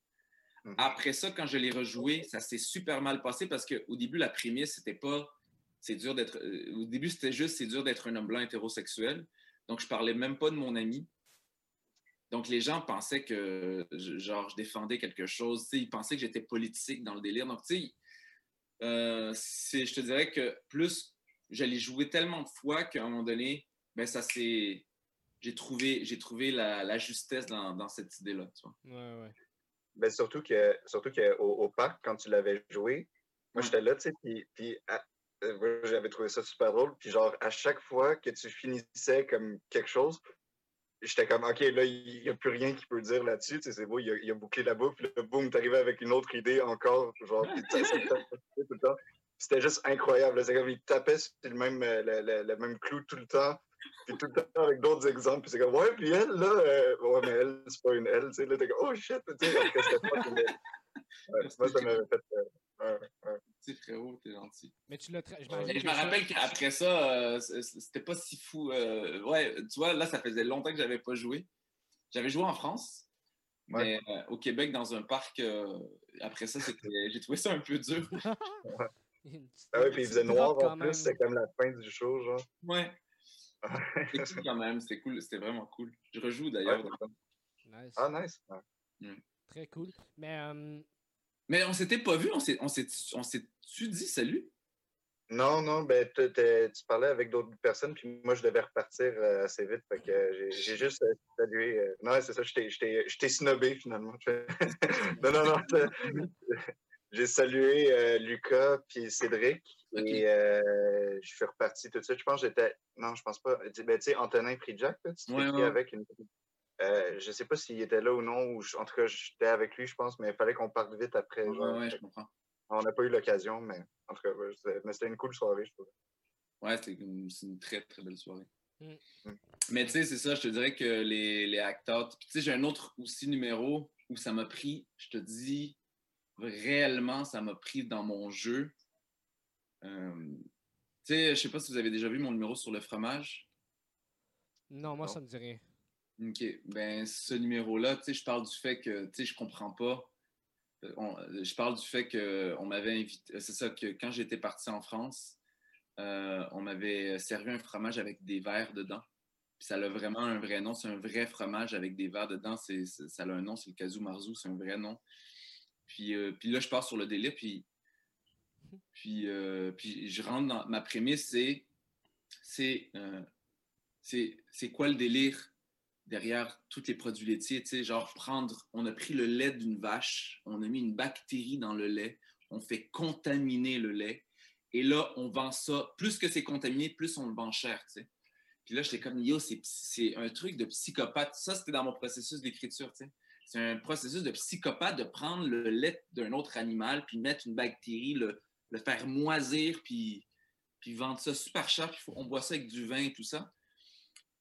Mhm. Après ça, quand je l'ai rejoué, ça s'est super mal passé parce qu'au début, la prémisse, c'était pas. C'est dur d'être. Euh, au début, c'était juste c'est dur d'être un homme blanc hétérosexuel. Donc, je parlais même pas de mon ami. Donc, les gens pensaient que, genre, je défendais quelque chose. ils pensaient que j'étais politique dans le délire. Donc, tu sais, euh, je te dirais que plus je l'ai joué tellement de fois qu'à un moment donné, ben, ça s'est. J'ai trouvé, j'ai trouvé la, justesse dans, cette idée-là. Ouais, ouais. Ben, surtout que surtout que au, parc, quand tu l'avais joué, moi j'étais là, tu sais, puis, puis euh, j'avais trouvé ça super drôle. Puis genre, à chaque fois que tu finissais comme quelque chose, j'étais comme, OK, là, il n'y a plus rien qu'il peut dire là-dessus. Tu sais, c'est beau, il a, bouclé la boucle. Puis là, boum, t'arrivais avec une autre idée encore. Genre, C'était juste incroyable. C'est comme, il tapait sur le même, euh, le, le, même clou tout le temps. Puis tout le temps avec d'autres exemples. Puis c'est comme, ouais, puis elle, là, euh, ouais, mais elle, c'est pas une elle. Tu sais, là, t'es comme, oh shit, tu sais, c'était pas une elle. moi, ça m'avait fait. Euh, tu sais, frérot, t'es gentil. Mais tu l'as Je me rappelle qu'après ça, euh, c'était pas si fou. Euh, ouais, tu vois, là, ça faisait longtemps que j'avais pas joué. J'avais joué en France, mais euh, au Québec, dans un parc. après ça, j'ai trouvé ça un peu dur. ah ouais, puis il faisait noir en plus, c'était comme la fin du show, genre. Ouais. c'était cool quand même, c'était cool, c'était vraiment cool. Je rejoue d'ailleurs. Nice. Ah, nice. Très cool. Mais mais on s'était pas vu, on s'est, on s'est-tu dit salut? Non, non, ben tu parlais avec d'autres personnes, puis moi je devais repartir euh, assez vite, fait que j'ai, juste euh, salué. Euh, non, c'est ça, je t'ai snobé finalement. non, non, non. j'ai salué Lucas puis Cédric et je suis reparti tout de suite. Je pense que j'étais. Non, je pense pas. Ben, tu sais, Antonin Pridjac, tu ouais, avec une euh, je ne sais pas s'il était là ou non, ou en tout cas, j'étais avec lui, je pense, mais il fallait qu'on parte vite après. Ouais, je comprends. On n'a pas eu l'occasion, mais en tout cas, mais c'était une cool soirée, je trouve. Ouais, c'était une, très, très belle soirée. Mm. Mm. Mais tu sais, c'est ça, je te dirais que les, les acteurs. tu sais, j'ai un autre aussi numéro où ça m'a pris, je te dis, réellement, ça m'a pris dans mon jeu. Euh, tu sais, je sais pas si vous avez déjà vu mon numéro sur le fromage. Non, moi, ça me dit rien. OK. Ben, ce numéro-là, tu sais, je parle du fait que, tu sais, je comprends pas. Euh, je parle du fait qu'on m'avait invité. Euh, c'est ça, que quand j'étais parti en France, euh, on m'avait servi un fromage avec des verres dedans. Puis ça a vraiment un vrai nom. C'est un vrai fromage avec des verres dedans. C'est, ça a un nom, c'est le Kazou Marzu, c'est un vrai nom. Puis, puis là, je pars sur le délire, puis, puis, puis je rentre dans ma prémisse, c'est, c'est, c'est, c'est quoi le délire derrière tous les produits laitiers, genre prendre, on a pris le lait d'une vache, on a mis une bactérie dans le lait, on fait contaminer le lait, et là, on vend ça, plus que c'est contaminé, plus on le vend cher. Puis là, j'étais comme, yo, c'est un truc de psychopathe. Ça, c'était dans mon processus d'écriture. C'est un processus de psychopathe de prendre le lait d'un autre animal, puis mettre une bactérie, le, le faire moisir, puis, puis vendre ça super cher, puis on boit ça avec du vin et tout ça.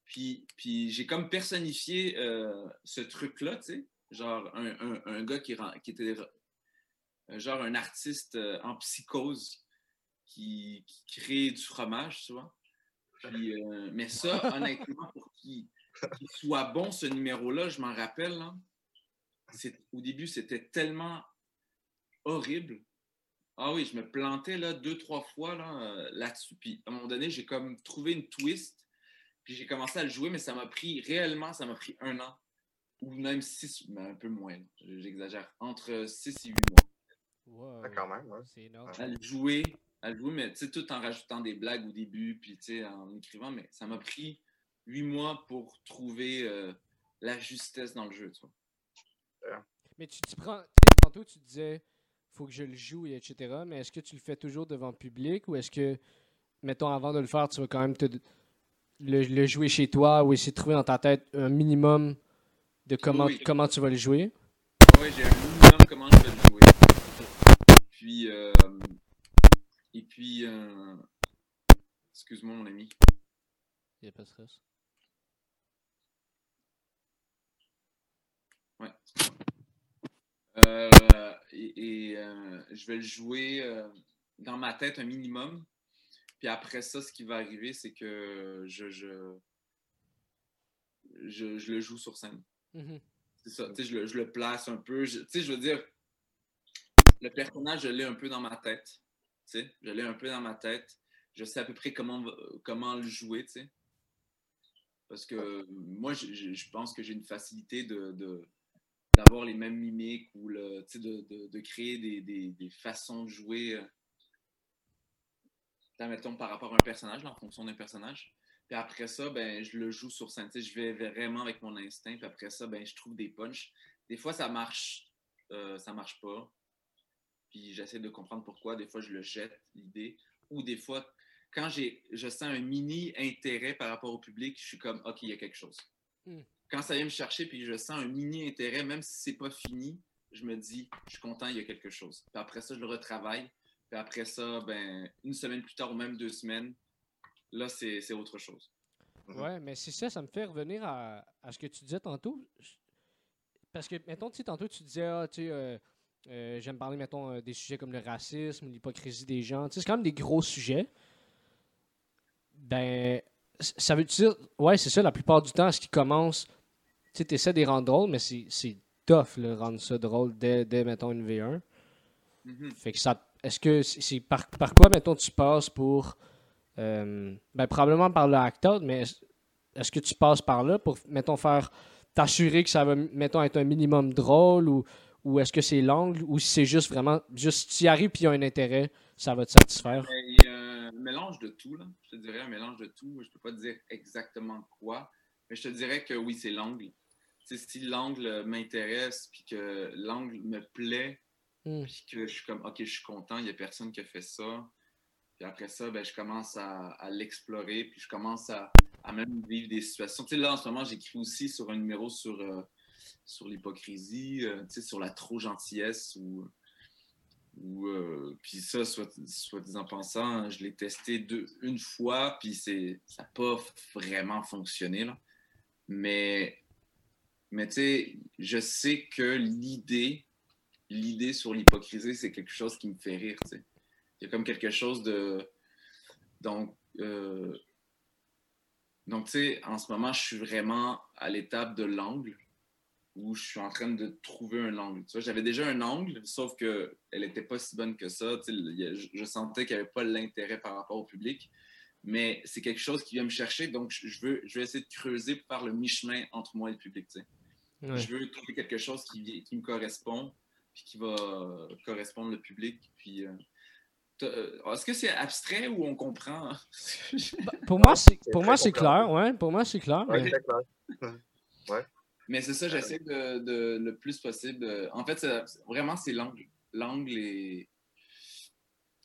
Puis, puis j'ai comme personnifié euh, ce truc-là, tu sais, genre un, un, gars qui, qui, était euh, genre un artiste euh, en psychose qui, qui, crée du fromage, tu vois. Puis, mais ça, honnêtement, pour qu'il soit bon, ce numéro-là, je m'en rappelle, là, au début, c'était tellement horrible. Ah oui, je me plantais là deux, trois fois là, là-dessus. Puis à un moment donné, j'ai comme trouvé une twist puis j'ai commencé à le jouer, mais ça m'a pris, réellement, ça m'a pris un an. Ou même six, mais un peu moins. J'exagère. Entre six et huit mois. Wow. Ah, quand même, ouais. C'est énorme. À le jouer, à le jouer, mais tout en rajoutant des blagues au début, puis en écrivant, mais ça m'a pris huit mois pour trouver euh, la justesse dans le jeu, tu vois. Mais tu, tu prends, tantôt tu disais, faut que je le joue, etc. Mais est-ce que tu le fais toujours devant le public ou est-ce que, mettons, avant de le faire, tu vas quand même te le, jouer chez toi ou essayer de trouver dans ta tête un minimum de comment, comment tu vas le jouer? Oui, j'ai un minimum comment je vais le jouer. Puis, euh, et puis, euh, excuse-moi mon ami. Il n'y a pas de stress. Ouais. Euh, et, et euh, je vais le jouer dans ma tête un minimum. Puis après ça, ce qui va arriver, c'est que je, je, je, le joue sur scène. Mhm. C'est ça, je le, je le place un peu. Tu sais, je veux dire, le personnage, je l'ai un peu dans ma tête. Tu sais, je l'ai un peu dans ma tête. Je sais à peu près comment, comment le jouer, tu sais. Parce que moi, je, je pense que j'ai une facilité de, de d'avoir les mêmes mimiques ou le, de, de, de, créer des, des, façons de jouer, euh, mettons, par rapport à un personnage, en fonction d'un personnage. Puis après ça, ben, je le joue sur scène. Je vais vraiment avec mon instinct. Puis après ça, ben, je trouve des punchs. Des fois, ça marche, euh, ça marche pas. Puis j'essaie de comprendre pourquoi. Des fois, je le jette, l'idée. Ou des fois, quand je sens un mini intérêt par rapport au public, je suis comme, OK, il y a quelque chose. Hmm. Quand ça vient me chercher puis je sens un mini intérêt, même si c'est pas fini, je me dis, je suis content, il y a quelque chose. Puis après ça, je le retravaille. Puis après ça, ben, une semaine plus tard ou même deux semaines, là, c'est autre chose. Mhm. Ouais, mais c'est ça, ça me fait revenir à, à, ce que tu disais tantôt. Parce que, mettons, tu sais, tantôt, tu disais, ah, tu sais, euh, euh, j'aime parler, mettons, euh, des sujets comme le racisme, l'hypocrisie des gens. Tu sais, c'est quand même des gros sujets. Ben, ça veut dire, ouais, c'est ça, la plupart du temps, ce qui commence, tu sais, essaies de les rendre drôles, mais c'est tough, de rendre ça drôle dès, dès mettons, une V1. Mhm. Fait que ça, est-ce que c'est par, par quoi, mettons, tu passes pour, euh, ben, probablement par le acteur, mais est-ce que tu passes par là pour, mettons, faire, t'assurer que ça va, mettons, être un minimum drôle ou, ou est-ce que c'est l'angle ou si c'est juste vraiment, juste, tu y arrives puis il y a un intérêt, ça va te satisfaire? A un mélange de tout, là. Je te dirais un mélange de tout. Je peux pas te dire exactement quoi, mais je te dirais que oui, c'est l'angle. si l'angle m'intéresse puis que l'angle me plaît, mm. puis que je suis comme, OK, je suis content, il y a personne qui a fait ça. Puis après ça, ben, je commence à, à l'explorer, puis je commence à, à, même vivre des situations. Tu sais, là, en ce moment, j'écris aussi sur un numéro sur, euh, sur l'hypocrisie, euh, tu sais, sur la trop gentillesse ou ou, euh, puis ça, soit, soit disant pensant, je l'ai testé deux, une fois, puis ça n'a pas vraiment fonctionné. Là. Mais, mais tu sais, je sais que l'idée, l'idée sur l'hypocrisie, c'est quelque chose qui me fait rire. sais. Il y a comme quelque chose de. Donc, euh, donc tu sais, en ce moment, je suis vraiment à l'étape de l'angle où je suis en train de trouver un angle. Tu vois, j'avais déjà un angle, sauf qu'elle n'était pas si bonne que ça. Tu sais, je, je, sentais qu'il n'y avait pas l'intérêt par rapport au public. Mais c'est quelque chose qui vient me chercher, donc je veux, je vais essayer de creuser par le mi-chemin entre moi et le public. Tu sais. Ouais. Je veux trouver quelque chose qui, qui, me correspond, puis qui va correspondre au public. Puis, euh, est-ce que c'est abstrait ou on comprend? Bah, pour moi, c'est, pour moi, c'est clair. Ouais, pour moi, c'est clair. Ouais, mais... c'est clair. ouais. Mais c'est ça, j'essaie de, de, le plus possible. En fait, vraiment, c'est l'angle. L'angle et,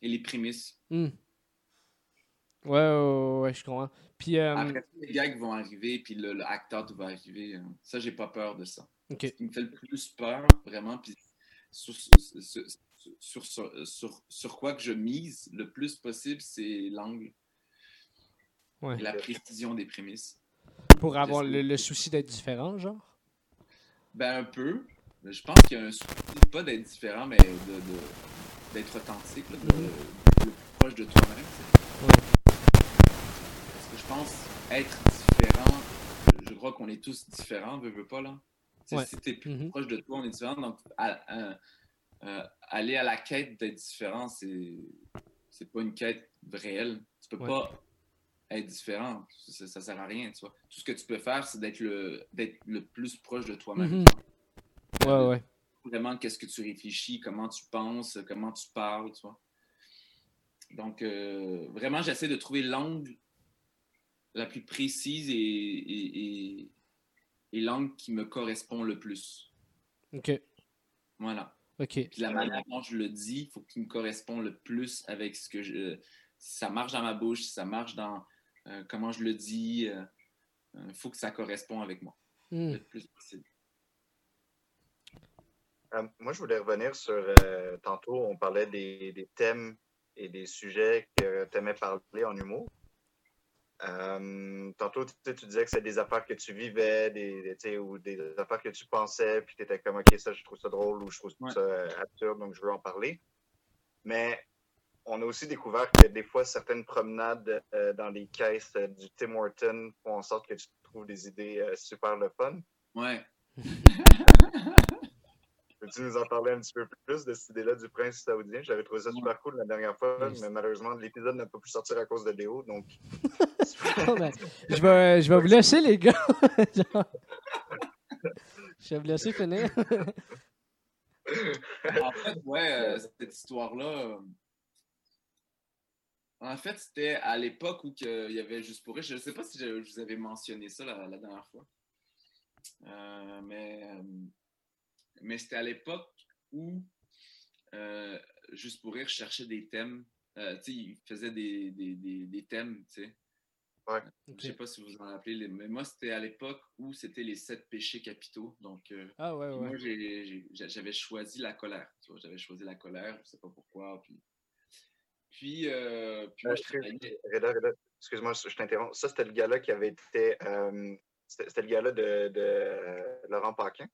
et les prémices. Mm. Ouais, ouais, ouais, je comprends. Puis, euh... Après, les gags vont arriver, puis le, le acteur va arriver. Ça, j'ai pas peur de ça. Okay. Ce qui me fait le plus peur, vraiment, puis sur, sur, sur, sur, sur, quoi que je mise le plus possible, c'est l'angle. Ouais. Et la précision des prémices. Pour avoir le, le souci d'être différent, genre? Ben, un peu. Je pense qu'il y a un souci, pas d'être différent, mais d'être de, de, authentique, là, de, de, plus proche de toi-même. Ouais. Parce que je pense être différent, je crois qu'on est tous différents, veux, veux pas, là. Ouais. Si t'es plus mm -hmm. proche de toi, on est différent. Donc, à, à, à, aller à la quête d'être différent, c'est pas une quête réelle. Tu peux ouais. pas être différent. Ça, ça sert à rien, tu vois. Tout ce que tu peux faire, c'est d'être le, le plus proche de toi-même. Mm -hmm. Ouais, ouais. Vraiment, qu'est-ce que tu réfléchis, comment tu penses, comment tu parles, tu vois. Donc, euh, vraiment, j'essaie de trouver l'angle la plus précise et, et, et, et l'angle qui me correspond le plus. OK. Voilà. OK. Puis la manière dont je le dis, il faut qu'il me corresponde le plus avec ce que je. Si ça marche dans ma bouche, si ça marche dans euh, comment je le dis, il euh, faut que ça corresponde avec moi. Mm. Le plus possible. Euh, moi, je voulais revenir sur. tantôt, on parlait des, des, thèmes et des sujets que tu aimais parler en humour. Euh, tantôt, tu, tu disais que c'est des affaires que tu vivais, des, des, ou des affaires que tu pensais, puis tu étais comme, OK, ça, je trouve ça drôle ou je trouve ouais. ça absurde, donc je veux en parler. Mais on a aussi découvert que des fois, certaines promenades euh, dans les caisses euh, du Tim Horton font en sorte que tu trouves des idées euh, super le fun. Ouais. Peux-tu nous en parler un petit peu plus de cette idée-là du prince saoudien? J'avais trouvé ça super cool la dernière fois, Oui. mais malheureusement, l'épisode n'a pas pu sortir à cause de Léo. Donc, Bon, ben, je, vais, je vais vous laisser, les gars. Genre, je vais vous laisser finir. En fait, ouais, euh, cette histoire-là. En fait, c'était à l'époque où il y avait Juste pour rire. Je ne sais pas si je, je vous avais mentionné ça la, la dernière fois. Euh, mais euh, mais c'était à l'époque où euh, Juste pour rire cherchait des thèmes. Euh, tu sais, il faisait des, des, des, des thèmes, tu sais. Je sais pas si vous en rappelez, mais moi, c'était à l'époque où c'était les sept péchés capitaux. Donc, euh, Ah ouais, ouais. Moi, j'avais choisi la colère. J'avais choisi la colère, je sais pas pourquoi. Puis, puis, euh, puis moi, Euh, je travaillais. Reda, Reda, excuse-moi, je t'interromps. Ça, c'était le gars-là qui avait été. euh, c'était c'était le gars-là de, de, euh, Laurent Paquin?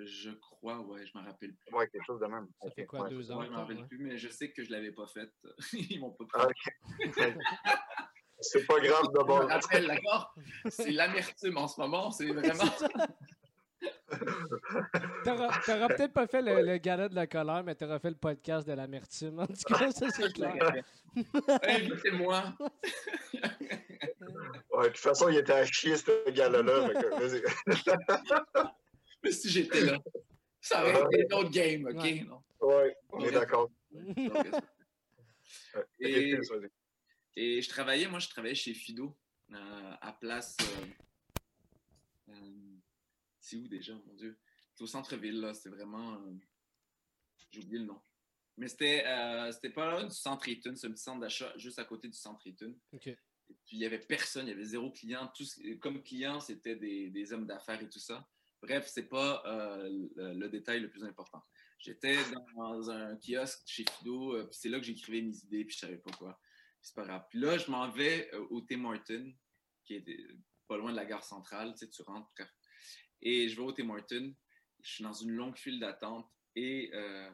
Je crois, ouais, je me rappelle plus. Ouais, quelque chose de même. Ça fait quoi, ouais. deux ans? Ouais, je me rappelle ouais. plus, mais je sais que je l'avais pas faite. Ils m'ont pas Ah, pris. ok. C'est pas grave Je me d'abord. rappelle, d'accord? C'est l'amertume en ce moment, c'est vraiment. T'auras t'auras peut-être pas fait le, le gala de la colère, mais t'auras fait le podcast de l'amertume. En tout cas, ça, c'est clair. Invitez-moi. Ouais, de toute façon, il était à chier, ce vas-y. Mais si j'étais là, ça aurait été une autre game, OK? Ouais. Non? ouais, on est Ouais. d'accord. Ouais. Et je travaillais, moi, je travaillais chez Fido, euh, à place. euh, euh, c'est où déjà, mon Dieu? C'est au centre-ville, là. C'était vraiment. euh, J'ai oublié le nom. Mais c'était euh, c'était pas là du centre Eaton, c'est un petit centre d'achat juste à côté du centre Eaton. Ok. Et puis il y avait personne, il y avait zéro client. Comme client, c'était des, des hommes d'affaires et tout ça. Bref, c'est pas euh, le, le détail le plus important. J'étais dans un kiosque chez Fido, euh, puis c'est là que j'écrivais mes idées, puis je savais pas quoi. Puis C'est pas grave. Puis là, je m'en vais au Tim Horton, qui est pas loin de la gare centrale. Tu sais, tu rentres. Et je vais au Tim Horton. Je suis dans une longue file d'attente. Et euh,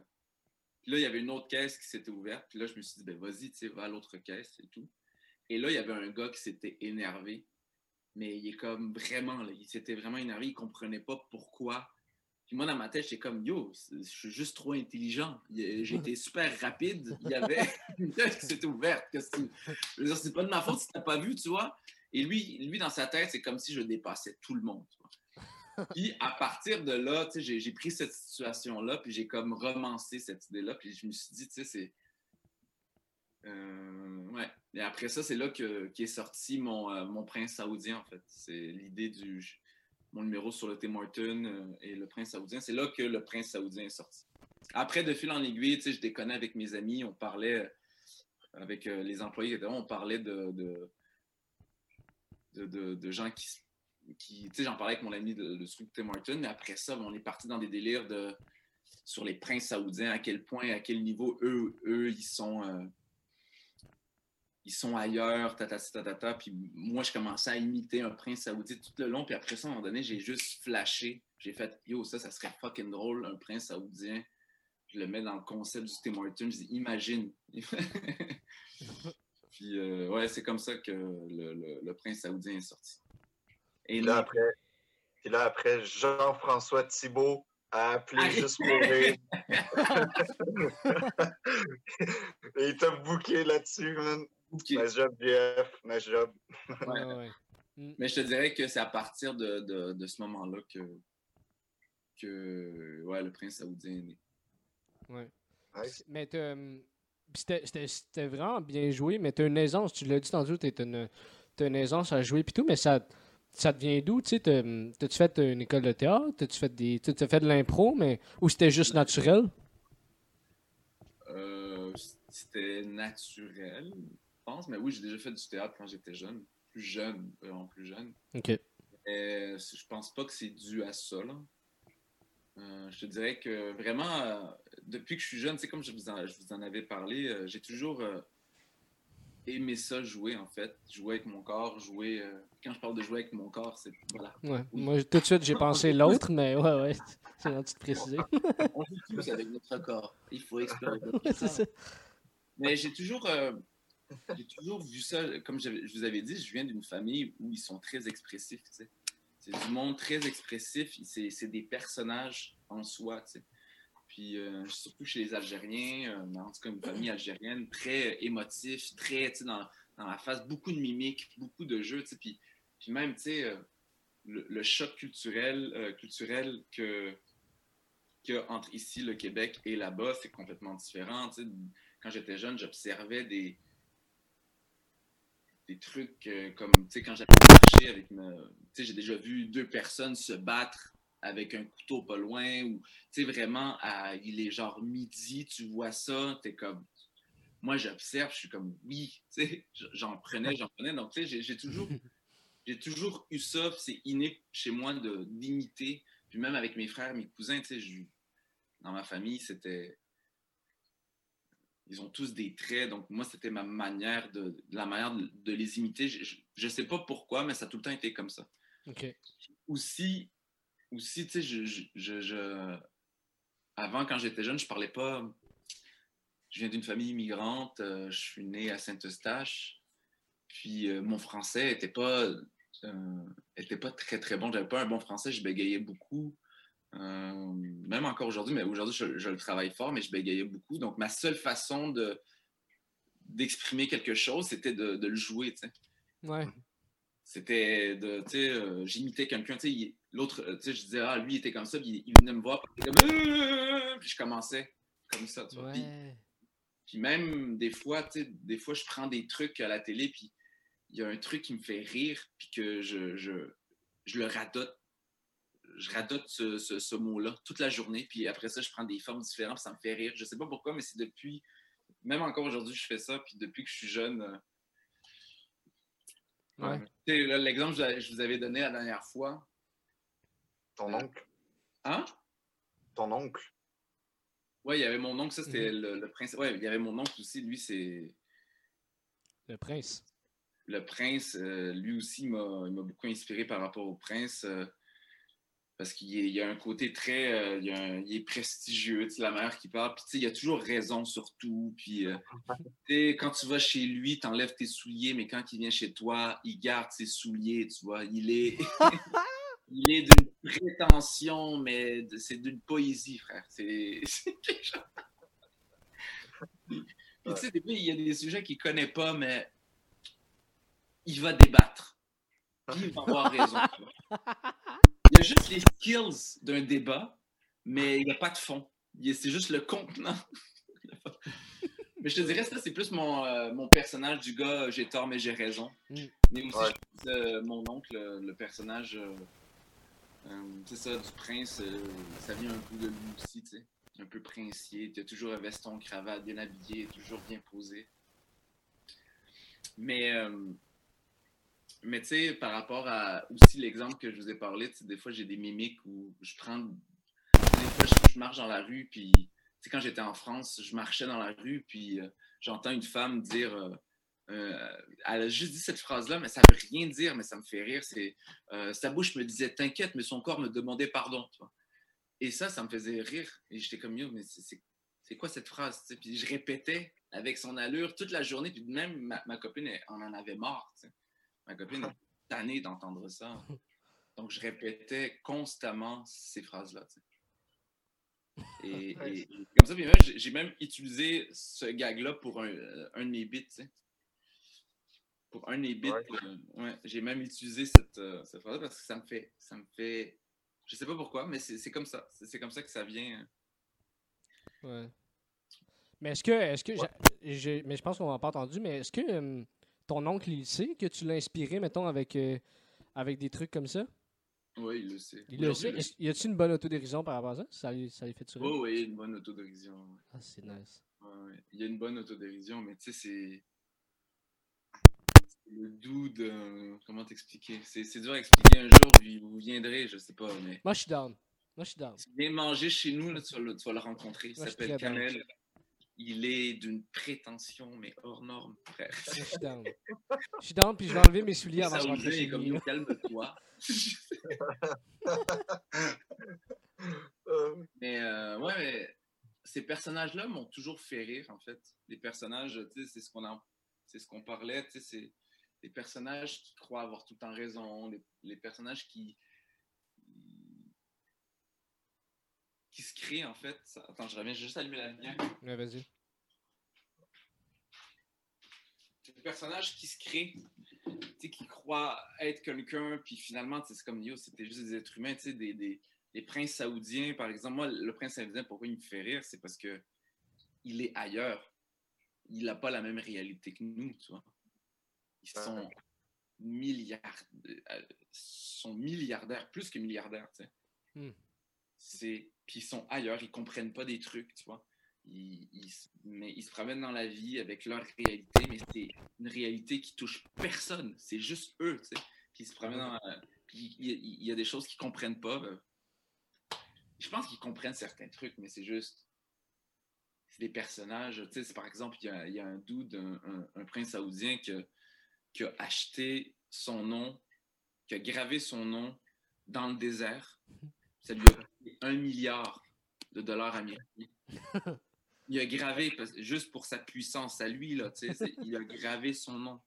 là, il y avait une autre caisse qui s'était ouverte. Puis là, je me suis dit, ben vas-y, tu sais, va à l'autre caisse et tout. Et là, il y avait un gars qui s'était énervé. Mais il est comme vraiment, là, il s'était vraiment énervé. Il comprenait pas pourquoi. Puis moi, dans ma tête, j'étais comme, yo, je suis juste trop intelligent. Été super rapide. Il y avait une caisse qui s'était ouverte. C'est pas de ma faute si tu n'as pas vu, tu vois? Et lui, lui, dans sa tête, c'est comme si je dépassais tout le monde. Puis à partir de là, j'ai pris cette situation-là, puis j'ai comme romancé cette idée-là, puis je me suis dit, tu sais, c'est. Euh, ouais. Et après ça, c'est là que qu'est sorti mon, euh, mon prince saoudien, en fait. C'est l'idée du. Mon numéro sur le Tim Horton euh, et le prince saoudien. C'est là que le prince saoudien est sorti. Après, de fil en aiguille, tu sais, je déconnais avec mes amis, on parlait avec les employés, on parlait de, de, de, gens qui, j'en parlais avec mon ami ce truc Tim Horton, mais après ça, ben, on est parti dans des délires de, sur les princes saoudiens, à quel point, à quel niveau eux, eux ils sont, euh, ils sont ailleurs, tatati tatata. Puis moi, je commençais à imiter un prince saoudien tout le long, puis après ça, à un moment donné, j'ai juste flashé. J'ai fait, yo, ça, ça serait fucking drôle, un prince saoudien. Je le mets dans le concept du Tim Hortons. Je dis, imagine. Puis, euh, ouais, c'est comme ça que le, le- le prince saoudien est sorti. Et Puis là, après, puis là, après Jean-François Thibault a appelé Allez. juste pour rire. Et il t'a booké là-dessus, man. Ok. Nice job, JF. Nice job. Ouais, ouais. Mais je te dirais que c'est à partir de, de- de ce moment-là que, que ouais, le prince saoudien est né. ouais. Nice. Mais hum, c'était c'était- c'était vraiment bien joué, mais t'as une aisance, tu l'as dit tantôt, t'as une, t'as une aisance à jouer pis tout, mais ça, ça te vient d'où, tu sais, t'as- t'as-tu fait une école de théâtre, t'as-tu fait des, tu as fait de l'impro, mais, ou c'était juste naturel? Euh, C'était naturel, je pense. Mais oui, j'ai déjà fait du théâtre quand j'étais jeune. Plus jeune, vraiment plus jeune. Ok. Mais je pense pas que c'est dû à ça. Là. Euh, je te dirais que vraiment, euh, depuis que je suis jeune, c'est comme je vous, en, je vous en avais parlé, euh, j'ai toujours aimé ça jouer en fait. Jouer avec mon corps, jouer. Quand je parle de jouer avec mon corps, c'est. Voilà. Ouais. Moi, tout de suite, j'ai pensé l'autre, mais ouais, ouais, c'est gentil de préciser. On joue tous avec notre corps. Il faut explorer notre corps. ça. Mais j'ai toujours, euh, j'ai toujours vu ça, comme je vous avais dit, je viens d'une famille où ils sont très expressifs. C'est du monde très expressif. C'est des personnages en soi. Puis euh, surtout chez les Algériens, euh, en tout cas une famille algérienne, très émotif, très dans, dans la face, beaucoup de mimiques, beaucoup de jeux. Puis, puis même, tu sais, euh, le, choc culturel, euh, culturel que, que entre ici, le Québec, et là-bas, c'est complètement différent. tu sais. Quand j'étais jeune, j'observais des, des trucs euh, comme, tu sais, quand j'allais marcher avec me... Tu sais, j'ai déjà vu deux personnes se battre avec un couteau pas loin, ou, tu sais, vraiment, il est genre midi, tu vois ça, t'es comme... Moi, j'observe, je suis comme, oui, tu sais, j'en prenais, j'en prenais. Donc, tu sais, j'ai toujours, j'ai toujours eu ça, c'est inné chez moi de d'imiter. Puis même avec mes frères, mes cousins, tu sais, dans ma famille, c'était... Ils ont tous des traits, donc moi, c'était ma manière de, la manière de, de les imiter. Je, je sais pas pourquoi, mais ça a tout le temps été comme ça. OK. Aussi, aussi tu sais, je, je, je- je- avant, quand j'étais jeune, je parlais pas. Je viens d'une famille immigrante, euh, je suis né à Saint-Eustache, puis euh, mon français était pas, euh, était pas très très bon. J'avais pas un bon français, je bégayais beaucoup. Euh, même encore aujourd'hui, mais aujourd'hui, je, je le travaille fort, mais je bégayais beaucoup. Donc, ma seule façon de d'exprimer quelque chose, c'était de, de le jouer. Ouais. C'était de, tu sais, j'imitais quelqu'un, tu sais, l'autre, tu sais, je disais, ah, lui, il était comme ça, puis il, il venait me voir, puis puis je commençais comme ça, tu vois. Puis, puis même, des fois, tu sais, des fois, je prends des trucs à la télé, puis il y a un truc qui me fait rire, puis que je, je, je le radote. Je radote ce, ce, ce mot-là toute la journée, puis après ça, je prends des formes différentes, puis ça me fait rire. Je sais pas pourquoi, mais c'est depuis, même encore aujourd'hui, je fais ça, puis depuis que je suis jeune, euh, Ouais. tu sais, là, L'exemple que je vous avais donné la dernière fois. Ton oncle. Hein? Ton oncle. Ouais, il y avait mon oncle, ça c'était Mhm. le, le prince. Ouais, il y avait mon oncle aussi, lui c'est Le prince. Le prince. euh, lui aussi il m'a beaucoup inspiré par rapport au prince euh, parce qu'il y a un côté très, euh, il, y a un- il est prestigieux, tu sais, la mère qui parle, puis tu sais, il a toujours raison sur tout, puis tu quand tu vas chez lui, t'enlèves tes souliers, mais quand il vient chez toi, il garde ses souliers, tu vois, il est il est d'une prétention, mais c'est d'une poésie, frère. C'est quelque chose. Puis, tu sais, des fois, il y a des sujets qu'il connaît pas, mais il va débattre. Puis il va avoir raison. Il y a juste les skills d'un débat, mais il n'y a pas de fond. C'est juste le contenant. mais je te dirais, ça, c'est plus mon, euh, mon personnage du gars, j'ai tort, mais j'ai raison. Mm. Mais aussi, Ouais. je pense, euh, mon oncle, le, le personnage, euh, euh, c'est ça, du prince, euh, ça vient un peu de lui aussi, tu sais. Un peu princier, tu as toujours un veston, cravate, bien habillé, toujours bien posé. Mais, euh, mais tu sais, par rapport à aussi l'exemple que je vous ai parlé, des fois j'ai des mimiques où je prends. Des fois, je, marche dans la rue, puis quand j'étais en France, je marchais dans la rue, puis euh, j'entends une femme dire. euh, euh, elle a juste dit cette phrase-là, mais ça veut rien dire, mais ça me fait rire. C'est sa bouche me disait t'inquiète, mais son corps me demandait pardon. Tu vois. Et ça, ça me faisait rire. Et j'étais comme yo, mais c'est- quoi cette phrase? Puis je répétais avec son allure toute la journée. Puis même ma, copine, elle, on en avait marre. Ma copine est tannée d'entendre ça. Donc je répétais constamment ces phrases-là. Et, Ouais. et- et comme ça, j'ai même utilisé ce gag-là pour un, euh, un de mes bits. tu sais. Pour un de mes bits, Ouais. euh, ouais, j'ai même utilisé cette, euh, cette phrase parce que ça me fait, ça me fait, je sais pas pourquoi, mais c'est comme ça. C'est comme ça que ça vient. Ouais. Mais est-ce que, est-ce que, j'a- j'ai- mais je pense qu'on n'a pas entendu, mais est-ce que euh, ton oncle, il sait que tu l'as inspiré, mettons, avec, euh, avec des trucs comme ça? Oui, il le sait. Il le sait. Y a-t-il une bonne autodérision par rapport à ça? Ça lui, ça fait sourire? Oh oui, une bonne autodérision. ouais. Ah, c'est nice. Ouais. Il y a une bonne autodérision, mais tu sais, c'est. c'est Le dude, euh, comment t'expliquer? C'est c'est dur à expliquer un jour, puis vous viendrez, je sais pas, mais. Moi, je suis down. Moi, je suis down. Viens manger chez nous, là, tu, vas le, tu vas le rencontrer. Il s'appelle. Kamel. Il est d'une prétention, mais hors norme, frère. Je suis down. Je suis down, puis je vais enlever mes souliers avant de rentrer chez comme calme-toi. Euh, mais euh, ouais, mais c'est personnages-là m'ont toujours fait rire, en fait. Les personnages, tu sais, c'est ce qu'on en... c'est ce qu'on parlait, tu sais, c'est les personnages qui croient avoir tout le temps raison, les, les personnages qui qui se créent, en fait. Attends, je reviens, je vais juste allumer la lumière. Ouais, vas-y. Les personnages qui se sais, qui croient être quelqu'un, puis finalement, tu sais, c'est comme yo, c'était juste des êtres humains, tu sais, des, des, les princes saoudiens, par exemple. Moi, le prince saoudien, pourquoi il me fait rire, c'est parce que il est ailleurs. Il n'a pas la même réalité que nous, tu vois. Ils sont milliards, euh, sont milliardaires, plus que milliardaires, tu sais. Hmm. C'est, ils sont ailleurs, ils comprennent pas des trucs, tu vois. Mais ils se promènent dans la vie avec leur réalité, mais c'est une réalité qui touche personne. C'est juste eux, tu sais. Puis se promènent dans la- Puis il y, a- des choses qu'ils comprennent pas. ben. Je pense qu'ils comprennent certains trucs, mais c'est juste. C'est des personnages. Tu sais, par exemple, il y a, un dude, un, prince saoudien qui a, qui a acheté son nom, qui a gravé son nom dans le désert. Ça lui a coûté un milliard de dollars américains. Il a gravé, parce- juste pour sa puissance à lui, là, tu sais, c'est- il a gravé son nom.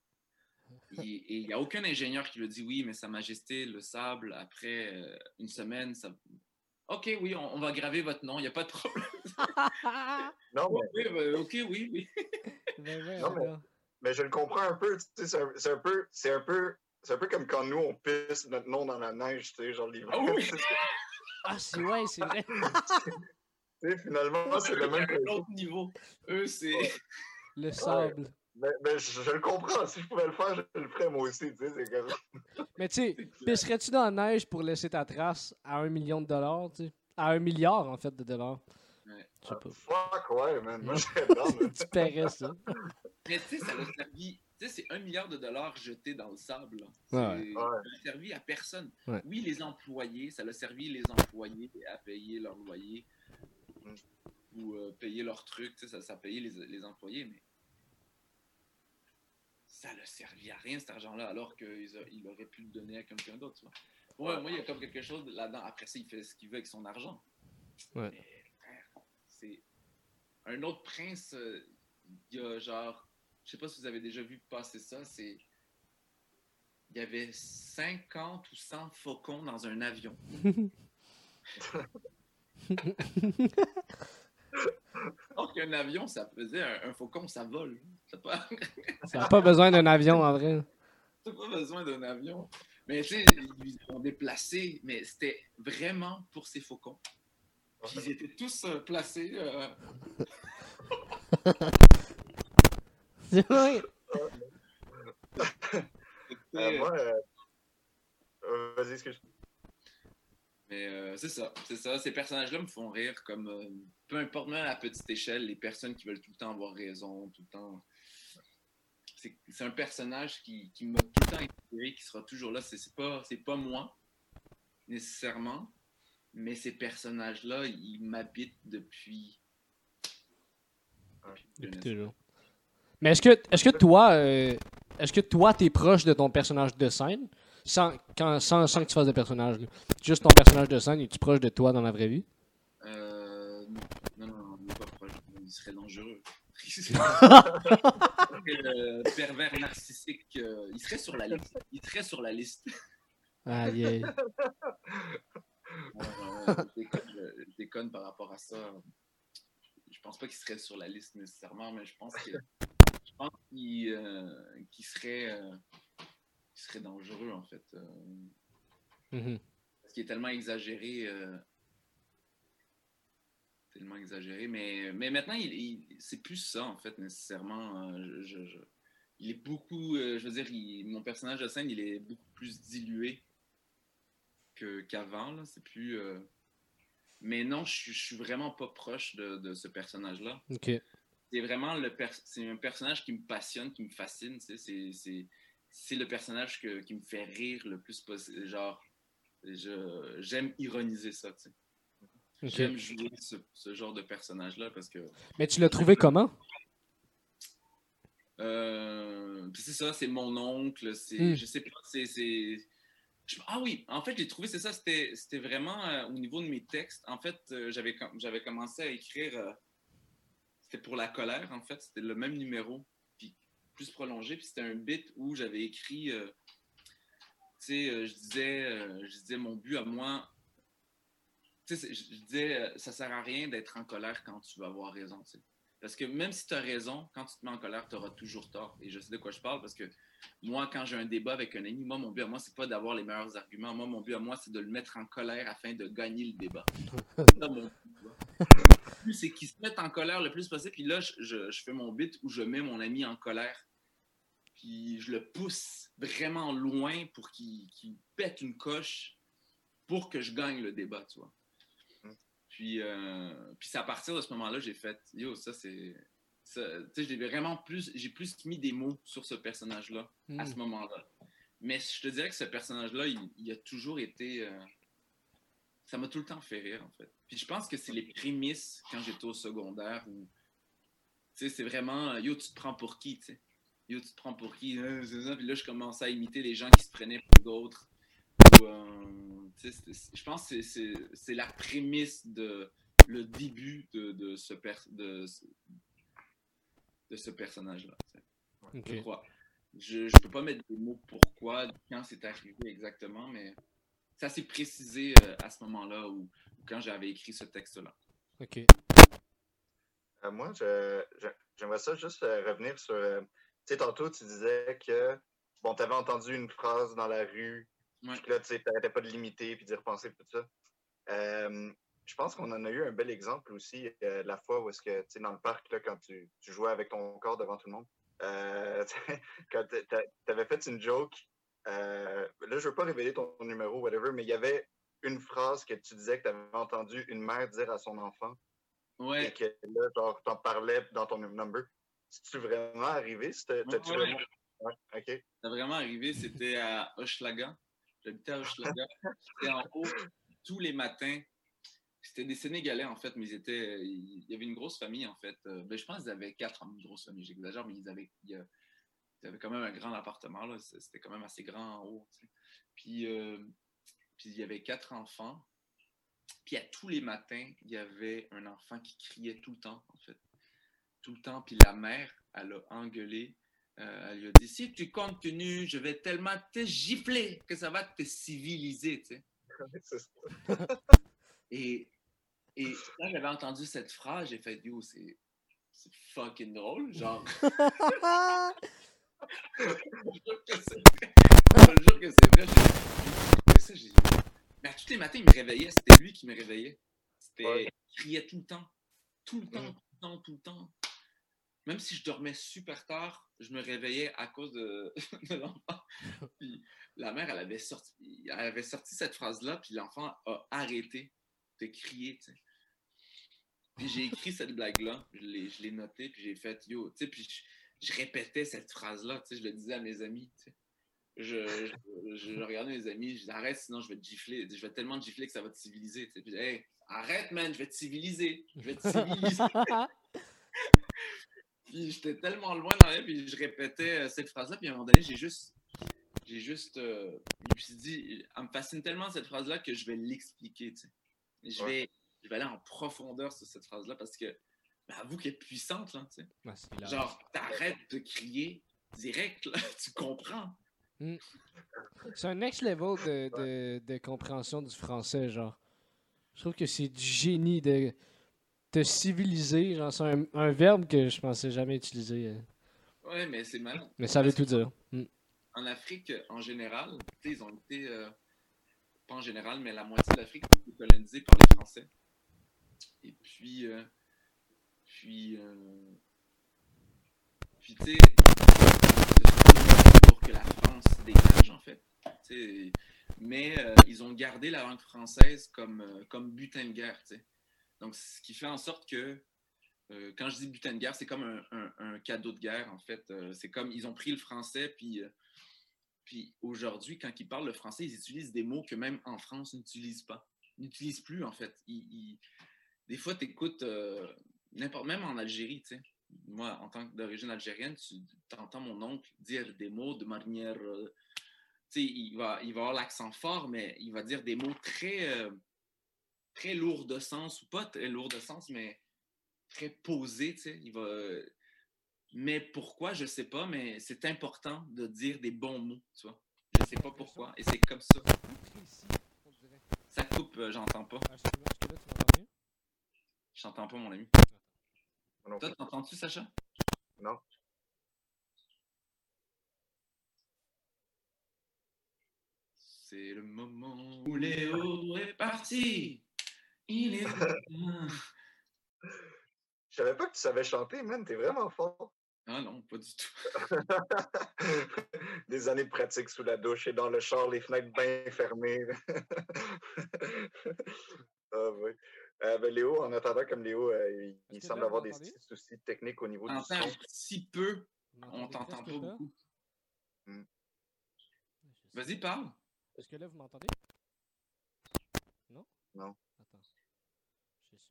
Et il n'y a aucun ingénieur qui lui a dit oui, mais Sa Majesté, le sable, après euh, une semaine, ça. OK, oui, on, on va graver votre nom, il n'y a pas de problème. Non, mais, Oui, ben, OK, oui, oui. Ben ouais, Non, mais- mais je le comprends un peu. tu sais, C'est un, c'est un peu. C'est un peu. C'est un peu comme quand nous, on pisse notre nom dans la neige, tu sais, genre l'hiver. Ah oui! Ah, c'est ouais, c'est vrai. tu sais, finalement, c'est le même un principe. autre niveau. Eux, c'est. Le sable. Mais, mais je, je le comprends. Si je pouvais le faire, je le ferais moi aussi. Tu sais, c'est comme... Mais tu sais, pisserais-tu dans la neige pour laisser ta trace à un million de dollars, tu sais? À un milliard, en fait, de dollars. Ouais. Je sais pas. Fuck, ouais, man. Moi, j'adore. tu paierais ça. Mais tu sais, ça a servi. Tu sais, c'est un milliard de dollars jetés dans le sable. là. Ouais. Ça a servi à personne. Ouais. Oui, les employés, ça a servi les employés à payer leur loyer Mm. ou euh, payer leurs trucs. Ça, ça a payé les, les employés, mais ça a servi à rien cet argent-là, alors qu'il il aurait pu le donner à quelqu'un d'autre. Ouais, moi, il y a comme quelque chose là-dedans. Après ça, il fait ce qu'il veut avec son argent. Ouais. Mais, frère, c'est un autre prince. euh, Il y a genre, je sais pas si vous avez déjà vu passer ça, c'est. Il y avait 50 ou 100 faucons dans un avion. Donc, un avion, ça faisait un, un faucon, ça vole. Ça n'a pas besoin d'un avion, en vrai. t'as pas besoin d'un avion. Mais tu sais, ils ont déplacé, mais c'était vraiment pour ces faucons. Puis ils étaient tous euh, placés. euh, C'est vrai. c'était- Euh, moi, euh, euh, vas-y, excuse. Mais euh, c'est ça, c'est ça. Ces personnages-là me font rire comme euh, peu importe même à la petite échelle, les personnes qui veulent tout le temps avoir raison, tout le temps. C'est c'est un personnage qui, qui m'a tout le temps inspiré, qui sera toujours là. C'est pas, c'est pas moi, nécessairement, mais ces personnages-là, ils m'habitent depuis. depuis toujours. Mais est-ce que, est-ce que toi, euh, est-ce que toi, t'es proche de ton personnage de scène? Sans, quand, sans, sans que tu fasses de personnage. là. Juste ton personnage de scène, es-tu proche de toi dans la vraie vie? Euh, non, non, non, il n'est pas proche. Il serait dangereux. le pervers narcissique, euh, il serait sur la liste. Il serait sur la liste. Aïe, aïe. Euh, je, déconne, je- je déconne par rapport à ça. Je pense pas qu'il serait sur la liste nécessairement, mais je pense que pense qu'il euh, qu'il serait, euh, serait dangereux en fait. euh, Mhm. parce qu'il est tellement exagéré. tellement exagéré. Mais, mais maintenant, il, il- c'est plus ça, en fait, nécessairement. je- je- je- il est beaucoup. je veux dire, il- mon personnage de scène, il est beaucoup plus dilué que, qu'avant. là. C'est plus. Mais non, je, suis- je suis vraiment pas proche de, de ce personnage-là. Ok. C'est vraiment le per- c'est un personnage qui me passionne, qui me fascine. tu sais, C'est, c'est, c'est le personnage que- qui me fait rire le plus possible. Genre, je, j'aime ironiser ça. tu sais. J'aime jouer ce, ce genre de personnage-là parce que. Mais tu l'as trouvé comment? Euh, c'est ça, c'est mon oncle. C'est, Hmm. Je sais pas, c'est. ah oui, en fait, j'ai trouvé, c'est ça, c'était, c'était vraiment euh, au niveau de mes textes. En fait, euh, j'avais, com- j'avais commencé à écrire euh, c'était pour la colère, en fait. C'était le même numéro, puis plus prolongé. Puis c'était un bit où j'avais écrit, euh, tu sais, je, disais, je disais mon but à moi. Tu sais, je disais, ça sert à rien d'être en colère quand tu vas avoir raison, tu sais. Parce que même si tu as raison, quand tu te mets en colère, tu auras toujours tort. Et je sais de quoi je parle parce que moi, quand j'ai un débat avec un ami, moi, mon but à moi, c'est pas d'avoir les meilleurs arguments. Moi, mon but à moi, c'est de le mettre en colère afin de gagner le débat. c'est qu'il se mette en colère le plus possible. Puis là, je, fais mon bit où je mets mon ami en colère. Puis je le pousse vraiment loin pour qu'il pète une coche pour que je gagne le débat, tu vois. Puis, euh, puis c'est à partir de ce moment-là, j'ai fait, yo, ça c'est. Tu sais, j'ai vraiment plus, j'ai plus mis des mots sur ce personnage-là à ce hmm. moment-là. Mais je te dirais que ce personnage-là, il, a toujours été. Euh, ça m'a tout le temps fait rire, en fait. Puis je pense que c'est les prémices quand j'étais au secondaire où. Tu sais, c'est vraiment. Yo, tu te prends pour qui, tu sais? Yo, tu te prends pour qui? Hein, puis là, je commençais à imiter les gens qui se prenaient pour d'autres. Euh, je pense que c'est la prémisse de le début de, de ce, de, de ce personnage-là. Je crois. Je ne peux pas mettre des mots pourquoi, quand c'est arrivé exactement, mais ça s'est précisé euh, à ce moment-là ou quand j'avais écrit ce texte-là. OK. Euh, moi, j'aimerais ça juste revenir sur. tu sais, tantôt, tu disais que, bon, tu avais entendu une phrase dans la rue Ouais. Puis là, tu n'arrêtais pas de limiter puis d'y repenser tout ça. Euh, je pense qu'on en a eu un bel exemple aussi euh, la fois où est-ce que, tu sais, dans le parc, là, quand tu, tu, jouais avec ton corps devant tout le monde, euh, quand tu avais fait une joke, là, je veux pas révéler ton, numéro, whatever, mais il y avait une phrase que tu disais que tu avais entendu une mère dire à son enfant. Ouais. Et que là, genre, t'en parlais dans ton number. C'est-tu vraiment arrivé? C'était, ouais, vraiment... Ouais, OK. C'est vraiment arrivé, c'était à Hochelaga. J'habitais à Hochelaga. C'était en haut tous les matins. C'était des Sénégalais, en fait, mais ils étaient. Il y avait une grosse famille, en fait. Euh, ben, je pense qu'ils avaient quatre une grosse famille, j'exagère, mais ils avaient, ils avaient quand même un grand appartement. Là. C'était quand même assez grand en haut. Puis, euh, puis il y avait quatre enfants. Puis à tous les matins, il y avait un enfant qui criait tout le temps, en fait. Tout le temps. Puis la mère, elle a engueulé euh, elle lui a dit si tu continues, je vais tellement te gifler que ça va te civiliser, tu sais. et, et quand j'avais entendu cette phrase, j'ai fait yo, c'est fucking drôle, genre. je jure que c'est vrai. Je jure que c'est vrai. Ça, Mais à tous les matins, il me réveillait. C'était lui qui me réveillait. C'était... Il criait tout le temps. Tout le temps, mm. tout le temps, tout le temps même si je dormais super tard, je me réveillais à cause de, l'enfant. Puis la mère, elle avait sorti, elle avait sorti cette phrase-là, puis l'enfant a arrêté de crier. Puis j'ai écrit cette blague-là, je l'ai notée, puis j'ai fait yo, tu sais, puis je, répétais cette phrase-là, tu sais, je le disais à mes amis, tu sais. Je, je, regardais mes amis, je disais arrête, sinon je vais te gifler, je vais tellement te gifler que ça va te civiliser, tu sais. Puis hey, arrête, man, je vais te civiliser, je vais te civiliser. Puis j'étais tellement loin dans la puis je répétais euh, cette phrase-là, puis à un moment donné, j'ai juste. J'ai juste. Euh, je me suis dit, elle me fascine tellement cette phrase-là que je vais l'expliquer, tu sais. Je, vais, je vais aller en profondeur sur cette phrase-là parce que, ben, avoue qu'elle est puissante, là, tu sais. Genre, t'arrêtes de crier direct, là, tu comprends. Hmm. C'est un next level de, de, de compréhension du français, genre. Je trouve que c'est du génie de te civiliser, genre, c'est un, verbe que je pensais jamais utiliser. Euh. Ouais, mais c'est mal. Mais ça veut tout dire. Mm. En Afrique, en général, ils ont été, euh, pas en général, mais la moitié de l'Afrique a été colonisée par les Français. Et puis, euh, puis, puis tu sais, pour que la France dégage, en fait. mais ils ont gardé la langue française comme, comme butin de guerre, tu sais. Donc, ce qui fait en sorte que, euh, quand je dis butin de guerre, c'est comme un, cadeau de guerre, en fait. Euh, c'est comme, ils ont pris le français, puis, euh, puis aujourd'hui, quand ils parlent le français, ils utilisent des mots que même en France, ils n'utilisent pas. Ils n'utilisent plus, en fait. des fois, tu écoutes, n'importe, même en Algérie, tu sais. Moi, en tant que d'origine algérienne, tu entends mon oncle dire des mots de manière... tu sais, il va, il va avoir l'accent fort, mais il va dire des mots très très lourd de sens, ou pas très lourd de sens, mais très posé, tu sais. Il va. Mais pourquoi, je sais pas, mais c'est important de dire des bons mots, tu vois. Je sais pas pourquoi, et c'est comme ça. Ça coupe, euh, j'entends pas. M'entends mieux? J'entends pas, mon ami. Non, Toi, t'entends-tu, Sacha? non. C'est le moment où Léo est parti. Il est. Je savais pas que tu savais chanter, man. T'es vraiment fort. ah non, pas du tout. Des années de pratique sous la douche et dans le char, les fenêtres bien fermées. ah, oui. Euh, ben, Léo, en attendant, comme Léo, euh, il, semble là, avoir des petits soucis techniques au niveau du son. petit peu, on t'entend pas beaucoup. Hmm. Vas-y, parle. Est-ce que là, vous m'entendez? Non? Non. Attends.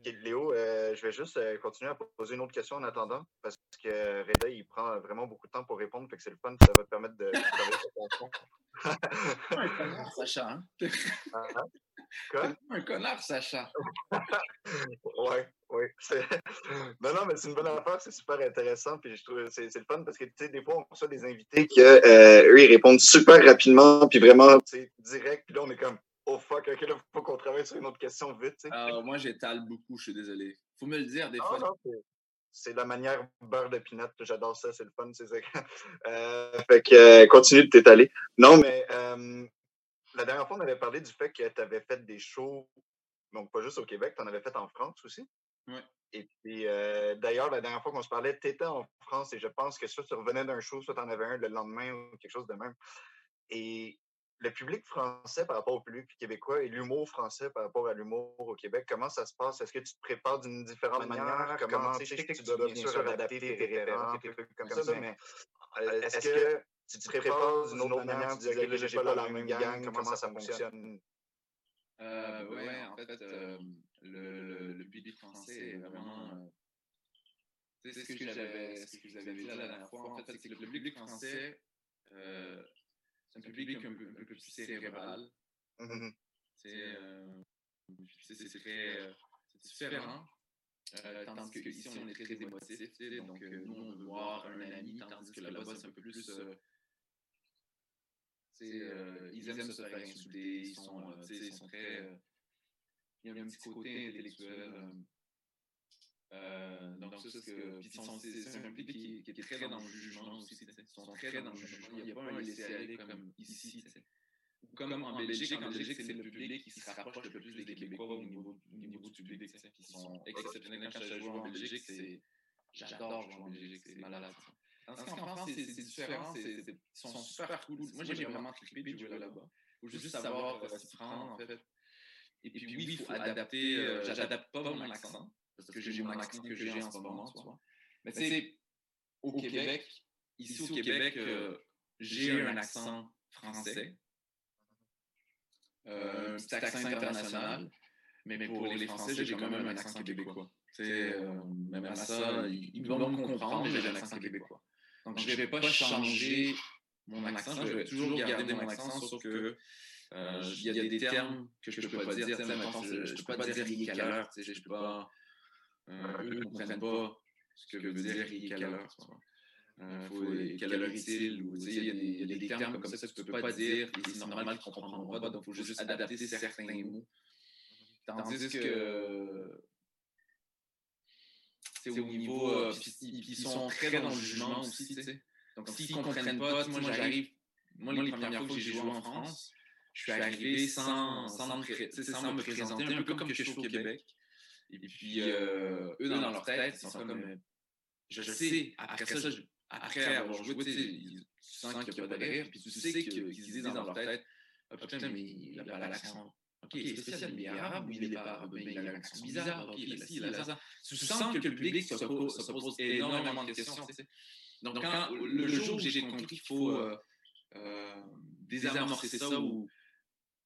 Léo, euh, je vais juste euh, continuer à poser une autre question en attendant, parce que Reda, il prend vraiment beaucoup de temps pour répondre, fait que c'est le fun, ça va te permettre de, travailler sur ton Sacha. Hein? Quoi? Un connard, Sacha. Ouais. c'est- Non, non, mais c'est une bonne affaire, c'est super intéressant, puis je trouve c'est c'est le fun parce que, tu sais, des fois, on reçoit des invités que, euh, eux, ils répondent super rapidement, puis vraiment, sais, direct, puis là, on est comme, oh fuck, ok, là, faut qu'on travaille sur une autre question vite, tu sais. Ah, moi, j'étale beaucoup, je suis désolé. Faut me le dire des Ah, fois. non, c'est- c'est la manière beurre de pinot, j'adore ça, c'est le fun, c'est ça. Euh, fait que, euh, continue de t'étaler. Non, mais euh, la dernière fois, on avait parlé du fait que tu avais fait des shows, donc pas juste au Québec, tu en avais fait en France aussi. Ouais. Et puis, euh, d'ailleurs, la dernière fois qu'on se parlait, tu étais en France et je pense que soit tu revenais d'un show, soit tu en avais un le lendemain ou quelque chose de même. Et le public français par rapport au public québécois et l'humour français par rapport à l'humour au Québec, comment ça se passe? Est-ce que tu te prépares d'une différente manière? Comment, tu sais, que tu dois bien sûr adapter tes références, tes trucs comme ça, mais euh, est-ce que tu te prépares d'une autre manière? Tu dis, OK, là, j'ai pas la même gang, comment ça fonctionne? Euh, ouais, en fait, euh, le, le, le public français est vraiment. euh, tu sais, ce que j'avais ce que je vous avais dit la dernière fois, en fait, c'est que le public français, euh, c'est un public un peu, un peu plus cérébral. Mhm. Sais, euh, c'est c'est très. euh, c'est différent. Euh, tandis que ici, on est très émotif. Donc, euh, nous, on veut voir un ami, tandis que là-bas, c'est un peu plus. Euh, ils aiment se faire insulter, ils sont, euh, ils sont très. euh, il y a un petit côté intellectuel. euh, euh, donc, ça, c'est que. Un public qui, qui est très dans le jugement aussi. Ils sont très dans le jugement. Il n'y a pas un laisser-aller comme ici. sais. Comme en Belgique, en Belgique, c'est le public qui se rapproche le plus des Québécois au niveau, au niveau du public. Ils sont exceptionnels. Quand je joue en Belgique, c'est. J'adore jouer en Belgique, c'est malade. Tandis France, c'est c'est différent. c'est- c'est- Ils sont super cool. Moi, j'ai vraiment trippé de jouer là-bas. Il faut juste savoir euh, s'y prendre, en fait. Et puis, oui, il faut adapter. euh, J'adapte pas mon accent, parce que j'ai mon accent que j'ai en ce moment, tu vois. Mais tu sais, au Québec, ici au Québec, euh, j'ai un accent français, euh, un petit accent international, mais pour les Français, j'ai quand même un accent québécois. Euh, même à ça, ils ils vont me comprendre, mais j'ai un accent québécois. Donc, je ne vais pas changer mon accent, je vais toujours garder mon accent, sauf que il y a des termes que je ne peux pas dire. Je ne peux pas dire il est quelle heure, tu sais, je peux pas. eux ne comprennent pas ce que veut dire il est quelle heure. faut, quelle heure est-il? Ou, Il y, a des- termes comme ça que tu ne peux pas dire et c'est normal qu'ils ne comprendront pas, donc il faut juste adapter certains mots. Tandis que c'est au niveau. euh, puis puis ils sont très dans le jugement aussi, tu sais. Donc s'ils ne comprennent pas, moi j'arrive. Moi, les premières fois que j'ai joué en France, je suis arrivé sans, sans, me, présenter, un peu comme que je fais au Québec. Et puis, euh, eux, dans leur tête, ils sont comme. euh, Je sais, après ça, je- après avoir joué, tu sens qu'il n'y a pas de rire, puis tu sais qu'ils qu'ils se disent dans leur tête Ah putain, mais il a pas l'accent. Ok, c'est spécial, mais il est arabe il est pas arabe Ben, Il a un accent bizarre, ok, là, si, là, ça. Tu sens que le public se pose, se pose énormément de questions. Donc, quand, le jour où j'ai compris qu'il faut euh, euh, désamorcer ça ou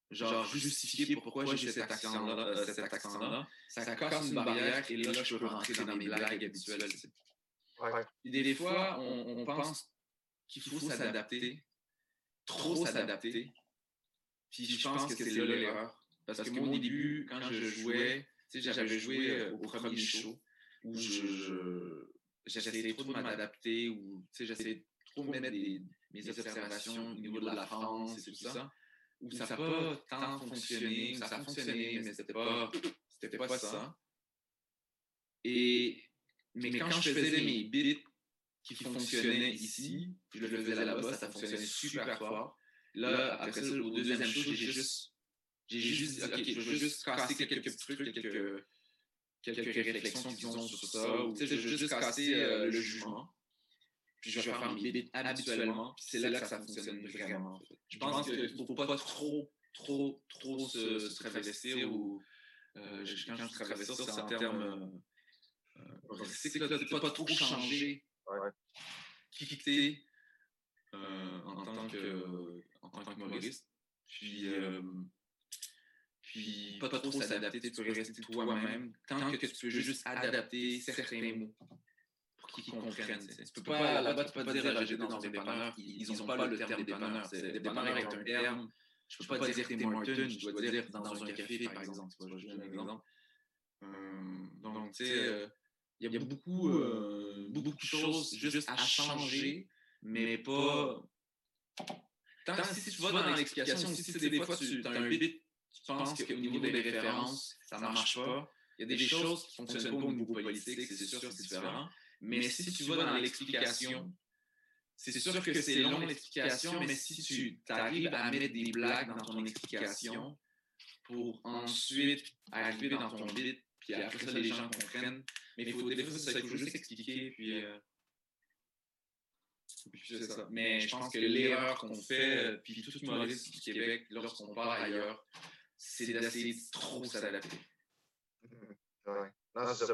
genre justifier pourquoi j'ai cet accent-là, euh, cet accent-là, ça casse une barrière et là, je peux rentrer dans mes blagues habituelles. Et des fois, on, on pense qu'il faut s'adapter, trop s'adapter. Puis je pense que c'est là l'erreur. Parce que moi, au début, quand je jouais, j'avais joué euh, au premier show où je, j'essayais trop de m'adapter, ou j'essayais trop de mettre des, mes observations au niveau de la France et tout ça, où ça n'a pas tant fonctionné, ça a fonctionné, mais c'était pas, c'était pas ça. Et, mais, quand, je faisais mes bits qui fonctionnaient ici, je le faisais là-bas, ça fonctionnait super fort. Là, après ça, au deuxième show, j'ai juste, j'ai juste dit, OK, je veux juste casser quelques petits trucs, quelques, quelques réflexions qu'ils ont sur ça, ou je veux juste casser euh, le jugement. Puis je vais faire mes bits habituellement, puis c'est là que ça fonctionne vraiment. Je pense qu'il ne faut pas trop, trop, trop se, traverser ou euh, quand je traverse ça, c'est en termes euh, c'est pas, pas trop changer qui t'es euh, en, tant que, en tant qu'humoriste. Puis, euh, puis pas, trop s'adapter, tu peux rester toi-même tant que tu peux juste adapter certains mots pour qu'ils comprennent. Tu peux pas, là-bas, tu peux pas dire j'étais dans des dépanneurs, ils n'ont pas le terme dépanneur. Dépanneur est un terme. Je peux pas dire Tim Martin, je dois dire dans un café, par exemple. Je un donc, tu sais, il y a beaucoup, euh, beaucoup de choses juste à changer, mais pas. Tant si, tu vas dans l'explication, si des fois tu as un bit, tu penses qu'au niveau des références, ça ne marche pas. Il y a des choses qui ne fonctionnent pas au niveau politique, c'est sûr, c'est différent. Mais si tu vas dans l'explication, c'est sûr que c'est long l'explication, mais si tu arrives à mettre des blagues dans ton explication pour ensuite arriver dans ton bit, puis après ça, les gens comprennent. Mais il faut, des fois, ça, il faut juste expliquer, puis. Euh, puis c'est ça. Mais je pense que l'erreur qu'on fait, puis tout humoriste du Québec, lorsqu'on part ailleurs, c'est d'essayer trop s'adapter. Ouais. Non, c'est ça.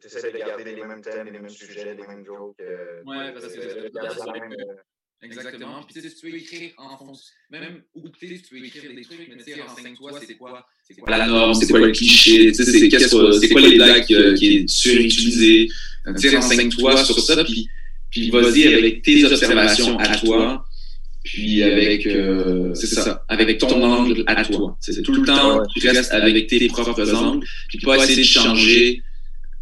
Tu essaies de garder les mêmes thèmes, les mêmes sujets, les mêmes jokes. Euh, ouais, parce que. Exactement. Puis tu sais, tu peux écrire en fonction. Même où tu peux écrire des trucs, mais tu sais, renseigne-toi, c'est quoi, c'est quoi la norme, c'est quoi le cliché, tu sais, c'est quoi les blagues euh, qui est surutilisé. Tu sais, renseigne-toi sur ça, puis, puis vas-y avec tes observations à toi, puis avec, euh, c'est ça, avec ton angle à toi. C'est tout le temps, tu restes avec tes propres angles, puis pas essayer de changer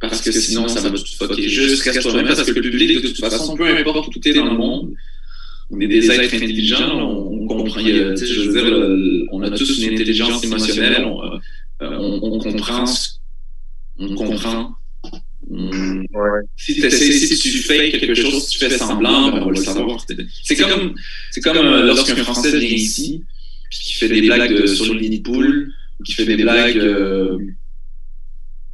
parce que sinon ça va tout fucker. Juste reste toi-même parce que le public, de toute façon, peu importe où tu es dans le monde, on est des êtres intelligents, on, comprend, je veux dire, on a tous une intelligence émotionnelle, on, euh, on, comprend, on comprend. Si, si tu fais quelque chose, si tu fais semblant, ben, on va le savoir. C'est comme, c'est comme euh, lorsqu'un Français vient ici, puis qui fait des blagues sur le nid de poule, qui fait des blagues, euh,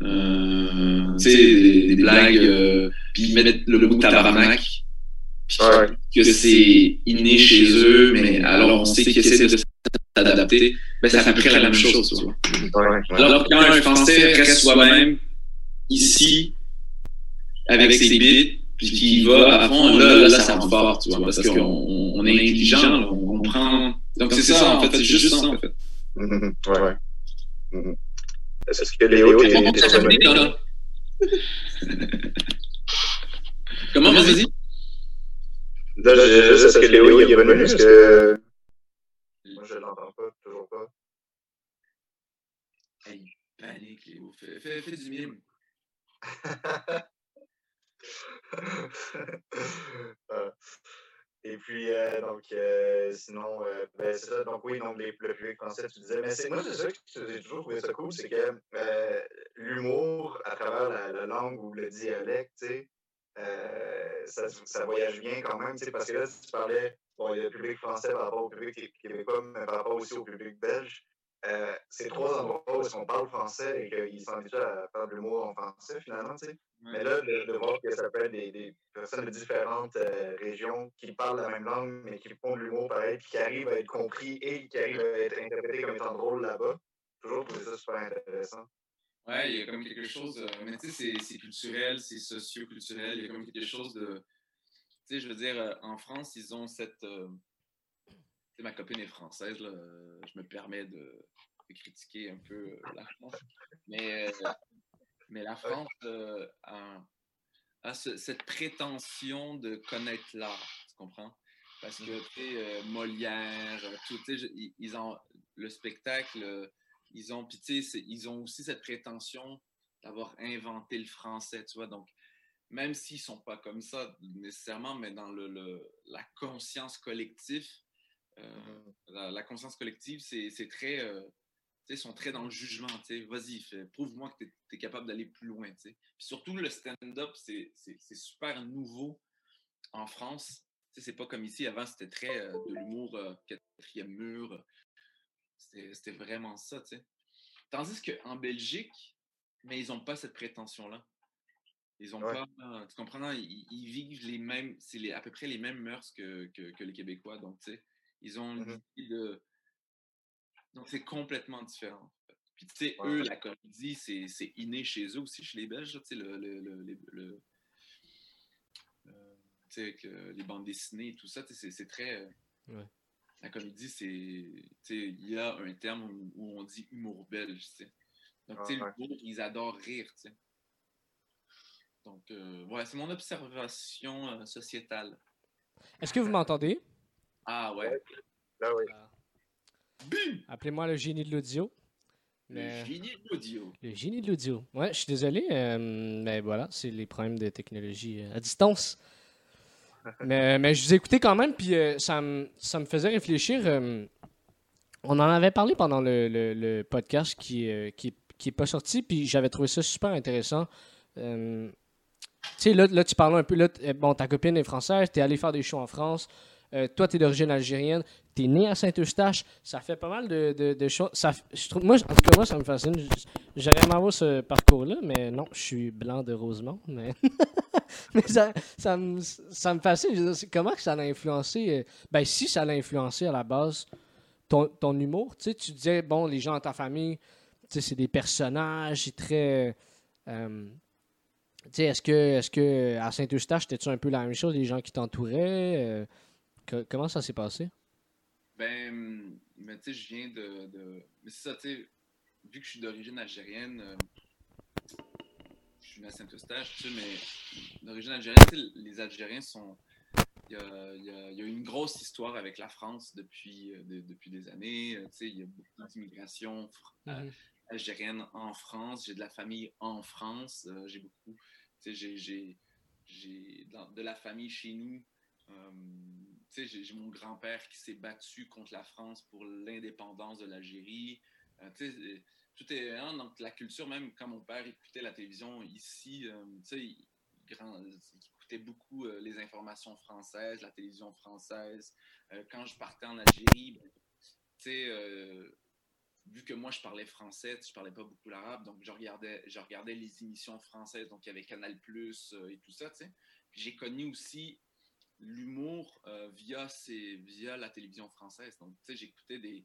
euh, tu sais, des, des, blagues, euh, puis mettre le mot tabarnak que c'est inné chez eux, mais alors on sait qu'ils essaient de s'adapter, ben ça fait à peu près la même chose. Tu vois. Alors quand un Français reste soi-même ici, avec ses bits, puis qu'il va à fond, là, là, ça rend fort, tu vois, parce qu'on on est intelligent, on comprend. Donc c'est ça, en fait, c'est juste ça, en fait. ouais. Est-ce que Léo, t'es Comment, vas-y? Est-ce que Léo est revenu? Est-ce que. Moi, je l'entends pas, toujours pas. Hey, panique, Léo. Fais, fais, fais du mime. Et puis, euh, donc, euh, sinon, euh, ben, c'est ça. Donc, oui, donc, les, le public français, tu disais. Mais c'est, moi, c'est ça que j'ai toujours trouvé ça cool, c'est que l'humour à travers la, la, langue ou le dialecte, tu sais, ça, ça, voyage bien quand même, parce que là, si tu parlais, il y a le public français par rapport au public québécois, mais par rapport aussi au public belge, euh, c'est trois endroits où on parle français et qu'ils sont habitués à faire de l'humour en français, finalement, tu sais. Mais là, de, voir que ça peut être des, personnes de différentes euh, régions qui parlent la même langue, mais qui font de l'humour pareil, puis qui arrivent à être compris et qui arrivent à être interprétés comme étant drôles là-bas, toujours trouvé ça super intéressant. Ouais, il y a comme quelque chose, mais tu sais, c'est culturel, c'est socio-culturel, il y a comme quelque chose de, tu sais, je veux dire, euh, en France, ils ont cette, euh, sais, ma copine est française, là, je me permets de, de critiquer un peu la France, mais, mais la France a, a cette prétention de connaître l'art, tu comprends? Parce que, tu sais, Molière, tout, tu sais, ils ont le spectacle ils ont, ils ont aussi cette prétention d'avoir inventé le français, tu vois? Donc, même s'ils sont pas comme ça nécessairement, mais dans le, la conscience collective, euh, mm-hmm. la, conscience collective, c'est très, euh, ils sont très dans le jugement. Vas-y, prouve-moi que tu es, capable d'aller plus loin. Puis surtout, le stand-up, c'est super nouveau en France. C'est pas comme ici. Avant, c'était très euh, de l'humour quatrième mur. C'était vraiment ça. sais. Tandis qu'en Belgique, mais ils n'ont pas cette prétention-là. Ils ont pas, tu comprends, ils, vivent les mêmes, c'est à peu près les mêmes mœurs que, que, les Québécois. Donc, tu sais, ils ont mmh de. Donc, c'est complètement différent. Puis, tu sais, eux, la comédie, c'est inné chez eux aussi, chez les Belges, tu sais, le. le, le, euh, tu sais, les bandes dessinées et tout ça, c'est très. Euh, la comédie, c'est. Tu sais, il y a un terme où, on dit humour belge, tu sais. Donc, tu sais, l'humour, ils adorent rire, tu sais. Donc, euh, ouais, c'est mon observation euh, sociétale. Est-ce que vous m'entendez? Ah ouais. Ah oui. Appelez-moi le génie de l'audio. Le génie de l'audio. Le génie de l'audio. Ouais, je suis désolé, euh, mais voilà, c'est les problèmes de technologie à distance. mais, mais je vous ai écouté quand même, puis ça, me, ça me faisait réfléchir. on en avait parlé pendant le, le, podcast qui, qui, qui est pas sorti, puis j'avais trouvé ça super intéressant. Tu sais, là, là, tu parles un peu. Là, bon, ta copine est française, tu es allé faire des shows en France. Euh, toi, tu es d'origine algérienne. Tu es né à Saint-Eustache. Ça fait pas mal de, de, choses. Moi, en tout cas, moi, ça me fascine. J'aurais aimé avoir ce parcours-là, mais non, je suis blanc de Rosemont. Mais, ça, ça, me, ça me fascine. comment ça l'a influencé euh, Ben, si ça l'a influencé à la base, ton, ton humour. Tu tu disais, bon, les gens dans ta famille, c'est des personnages, c'est très. Euh, est-ce que, est-ce que à Saint-Eustache, c'était-tu un peu la même chose, les gens qui t'entouraient? Euh, comment ça s'est passé? Ben, mais tu sais, je viens de. Mais c'est ça, tu sais, vu que je suis d'origine algérienne, euh, je suis né à Saint-Eustache, tu sais, mais d'origine algérienne, les Algériens sont. Il y, a, il, y a, une grosse histoire avec la France depuis, euh, depuis des années. Tu sais, il y a beaucoup d'immigration mm-hmm algérienne en France, j'ai de la famille en France, euh, j'ai beaucoup, j'ai, j'ai, j'ai de la famille chez nous. Euh, j'ai, mon grand-père qui s'est battu contre la France pour l'indépendance de l'Algérie. Euh, tout est hein, donc la culture, même quand mon père écoutait la télévision ici, il, écoutait beaucoup les informations françaises, la télévision française. quand je partais en Algérie, ben, vu que moi je parlais français, je parlais pas beaucoup l'arabe, donc je regardais, je regardais les émissions françaises, donc il y avait Canal Plus euh, et tout ça. J'ai connu aussi l'humour euh, via, via la télévision française. Donc, tu sais, j'écoutais des,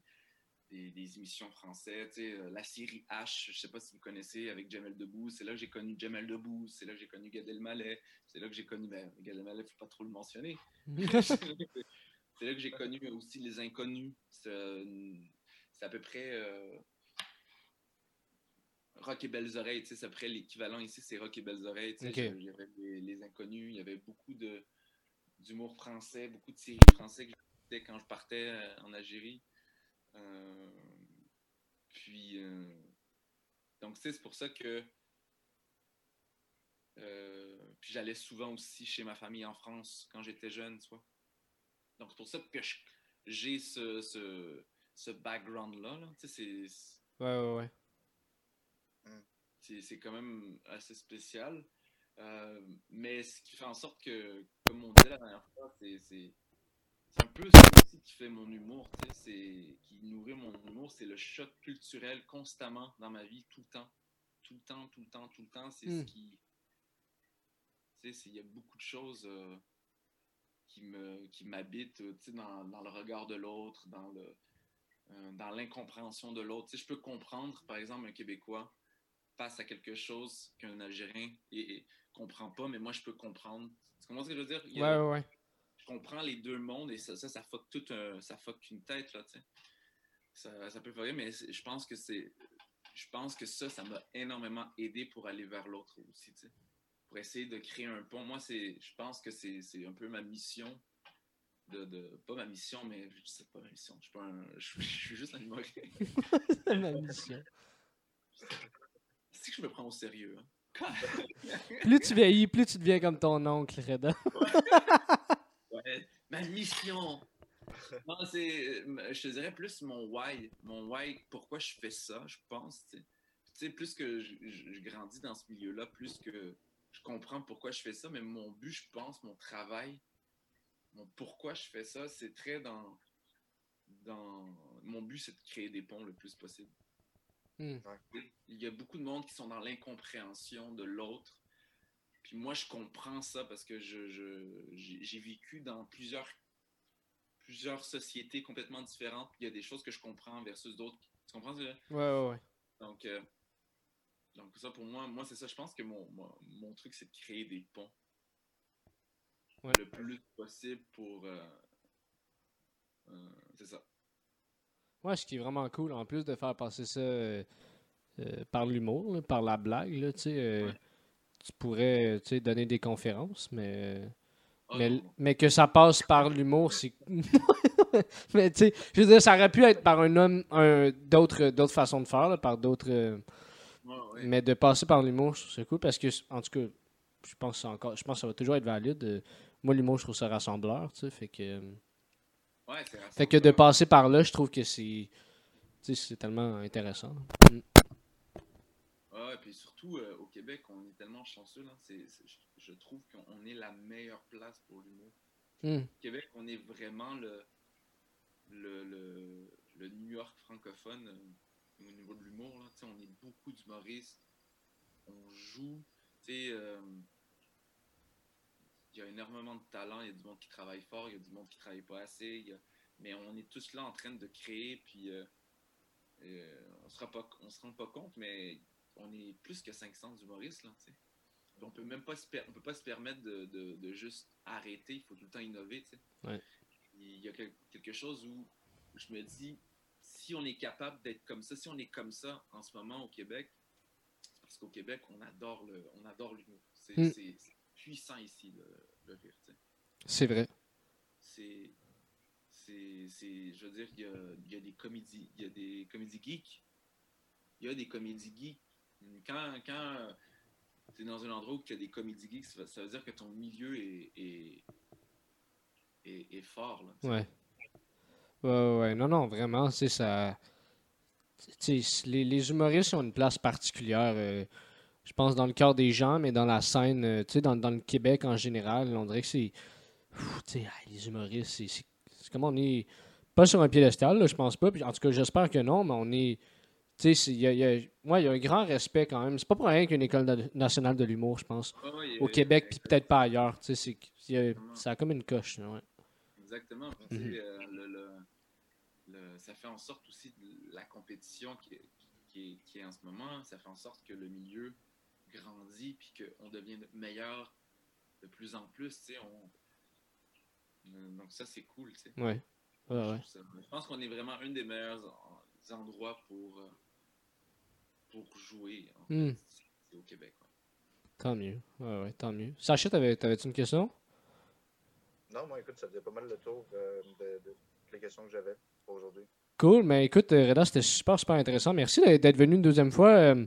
des, émissions françaises, tu sais, euh, la série H, je sais pas si vous connaissez, avec Jamel Debbouze. C'est là que j'ai connu Jamel Debbouze, c'est là que j'ai connu Gad Elmaleh, c'est là que j'ai connu, ben, Gad Elmaleh, faut pas trop le mentionner. c'est là que j'ai connu aussi Les Inconnus c'est à peu près euh, Rock et Belles Oreilles, c'est à peu près l'équivalent ici, c'est Rock et Belles Oreilles. Il y avait les, Inconnus, il y avait beaucoup d'humour français, beaucoup de séries françaises que j'écoutais quand je partais euh, en Algérie. Euh, puis, donc, c'est pour ça que. puis j'allais souvent aussi chez ma famille en France quand j'étais jeune, tu vois. Donc, c'est pour ça que j'ai ce, ce background-là. Là. Tu sais, c'est. Ouais, ouais, ouais. Hmm. C'est quand même assez spécial. Euh, mais ce qui fait en sorte que, comme on disait la dernière fois, c'est un peu ce qui fait mon humour, qui nourrit mon humour, c'est le choc culturel constamment dans ma vie, tout le temps. Tout le temps, tout le temps, tout le temps. C'est ce hmm. qui. Il y a beaucoup de choses euh, qui me qui m'habitent, dans, dans, le regard de l'autre, dans le euh, dans l'incompréhension de l'autre. Je peux comprendre, par exemple, un Québécois face à quelque chose qu'un Algérien ne comprend pas, mais moi, je peux comprendre. Tu comprends ce que je veux dire? ouais, ouais, Je comprends les deux mondes et ça, ça, ça fuck tout ça fuck une tête, là, tu sais. Ça, ça peut faire, mais je pense que c'est. Je pense que ça, ça m'a énormément aidé pour aller vers l'autre aussi, tu sais. Pour essayer de créer un pont. Moi, c'est, je pense que c'est un peu ma mission de, Pas ma mission, mais sais pas ma mission. Je suis, pas un, je, suis juste un humoriste. c'est ma mission. Si je me prends au sérieux. Hein? plus tu vieillis, plus tu deviens comme ton oncle, Reda. ouais, ma mission. Non, c'est, je te dirais plus mon why. Mon why, pourquoi je fais ça, je pense. Tu sais, plus que je, je, grandis dans ce milieu-là, plus que je comprends pourquoi je fais ça, mais mon but, je pense, mon travail, mon pourquoi je fais ça, c'est très dans, dans. Mon but, c'est de créer des ponts le plus possible. Hmm. Il y a beaucoup de monde qui sont dans l'incompréhension de l'autre. Puis moi, je comprends ça parce que je, j'ai vécu dans plusieurs, plusieurs sociétés complètement différentes. Il y a des choses que je comprends versus d'autres. Tu comprends ça? Ouais, ouais, ouais. Donc, euh, donc ça, pour moi, moi c'est ça. Je pense que mon, mon, truc, c'est de créer des ponts. Le plus possible pour. Euh, euh, c'est ça. Ouais, ce qui est vraiment cool, en plus de faire passer ça euh, par l'humour, par la blague, là, tu sais, tu pourrais donner des conférences, mais. Ah, mais, mais, que ça passe par l'humour, c'est. mais tu sais, je veux dire, ça aurait pu être par un homme, un, d'autres, d'autres façons de faire, par d'autres. Mais de passer par l'humour, c'est cool parce que, en tout cas, je pense, encore, je pense que ça va toujours être valide. Euh, moi, l'humour, je trouve ça rassembleur, tu sais, fait que... Euh, Fait que de passer par là, je trouve que c'est... c'est tellement intéressant. Mm. Ouais, et puis surtout, euh, au Québec, on est tellement chanceux, là. je, trouve qu'on est la meilleure place pour l'humour. Mm. Au Québec, on est vraiment le, le, le, le New York francophone au niveau de l'humour. On est beaucoup d'humoristes. On joue. Euh, il y a énormément de talent. Il y a du monde qui travaille fort. Il y a du monde qui travaille pas assez. mais on est tous là en train de créer. Puis euh, euh, on ne se rend pas compte, mais on est plus que 500 humoristes. Là, on peut même pas se on peut pas se permettre de, juste arrêter. Il faut tout le temps innover. Il y a quelque chose où je me dis si on est capable d'être comme ça, si on est comme ça en ce moment au Québec, c'est parce qu'au Québec, on adore le, on adore l'humour. C'est hmm. Puissant ici, le, rire. C'est vrai. C'est, je veux dire, il y a, il y a des comédies, il y a des comédies geeks. Il y a des comédies geeks. Quand, quand tu es dans un endroit où il y a des comédies geeks, ça, veut dire que ton milieu est, est, est, fort. Là, ouais. Ouais, ouais, non, non, vraiment, c'est ça. Les, les, humoristes ont une place particulière, euh, je pense, dans le cœur des gens, mais dans la scène, euh, tu sais, dans, dans, le Québec en général, on dirait que c'est. Les humoristes, c'est comme on est. Pas sur un piédestal, là, je pense pas. en tout cas, j'espère que non, mais on est. Tu sais, il y a, y, a, y a un grand respect quand même. C'est pas pour rien qu'une école nationale de l'humour, je pense. Au Québec, puis peut-être pas ailleurs. Tu sais, ça a comme une coche. Ouais. Exactement. Mhm. Euh, le, ça fait en sorte aussi de la compétition qui est, qui, qui est, en ce moment, ça fait en sorte que le milieu grandit puis qu'on devient meilleur de plus en plus. Tu sais, on... Donc ça, c'est cool. Tu sais. Ouais. ouais, Je, pense qu'on est vraiment un des meilleurs endroits pour, euh, pour jouer en hmm. au Québec. Tant mieux. Ouais, ouais, tant mieux. Sacha, t'avais-tu une question? Non, moi, écoute, ça faisait pas mal le tour euh, de, de, les questions que j'avais pour aujourd'hui. Cool, mais écoute, euh, Reda, c'était super, super intéressant. Merci d'être venu une deuxième fois. Euh,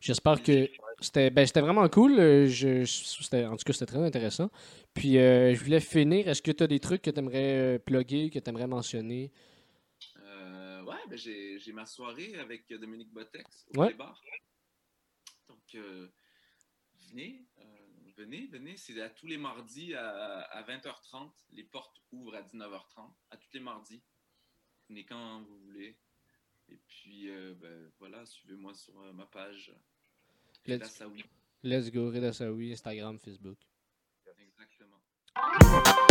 j'espère que c'était ben, vraiment cool. Je, en tout cas, c'était très intéressant. Puis, je voulais finir. Est-ce que tu as des trucs que tu aimerais plugger, que tu aimerais mentionner? Euh, ouais, ben, j'ai ma soirée avec Dominique Botex au ouais. Donc, venez venez, venez. C'est à tous les mardis à, 20h30. Les portes ouvrent à 19h30, à tous les mardis. Venez quand vous voulez. Et puis, euh, ben, voilà, suivez-moi sur euh, ma page. Let's, Let's go, Reda Saoui, Instagram, Facebook. Exactement.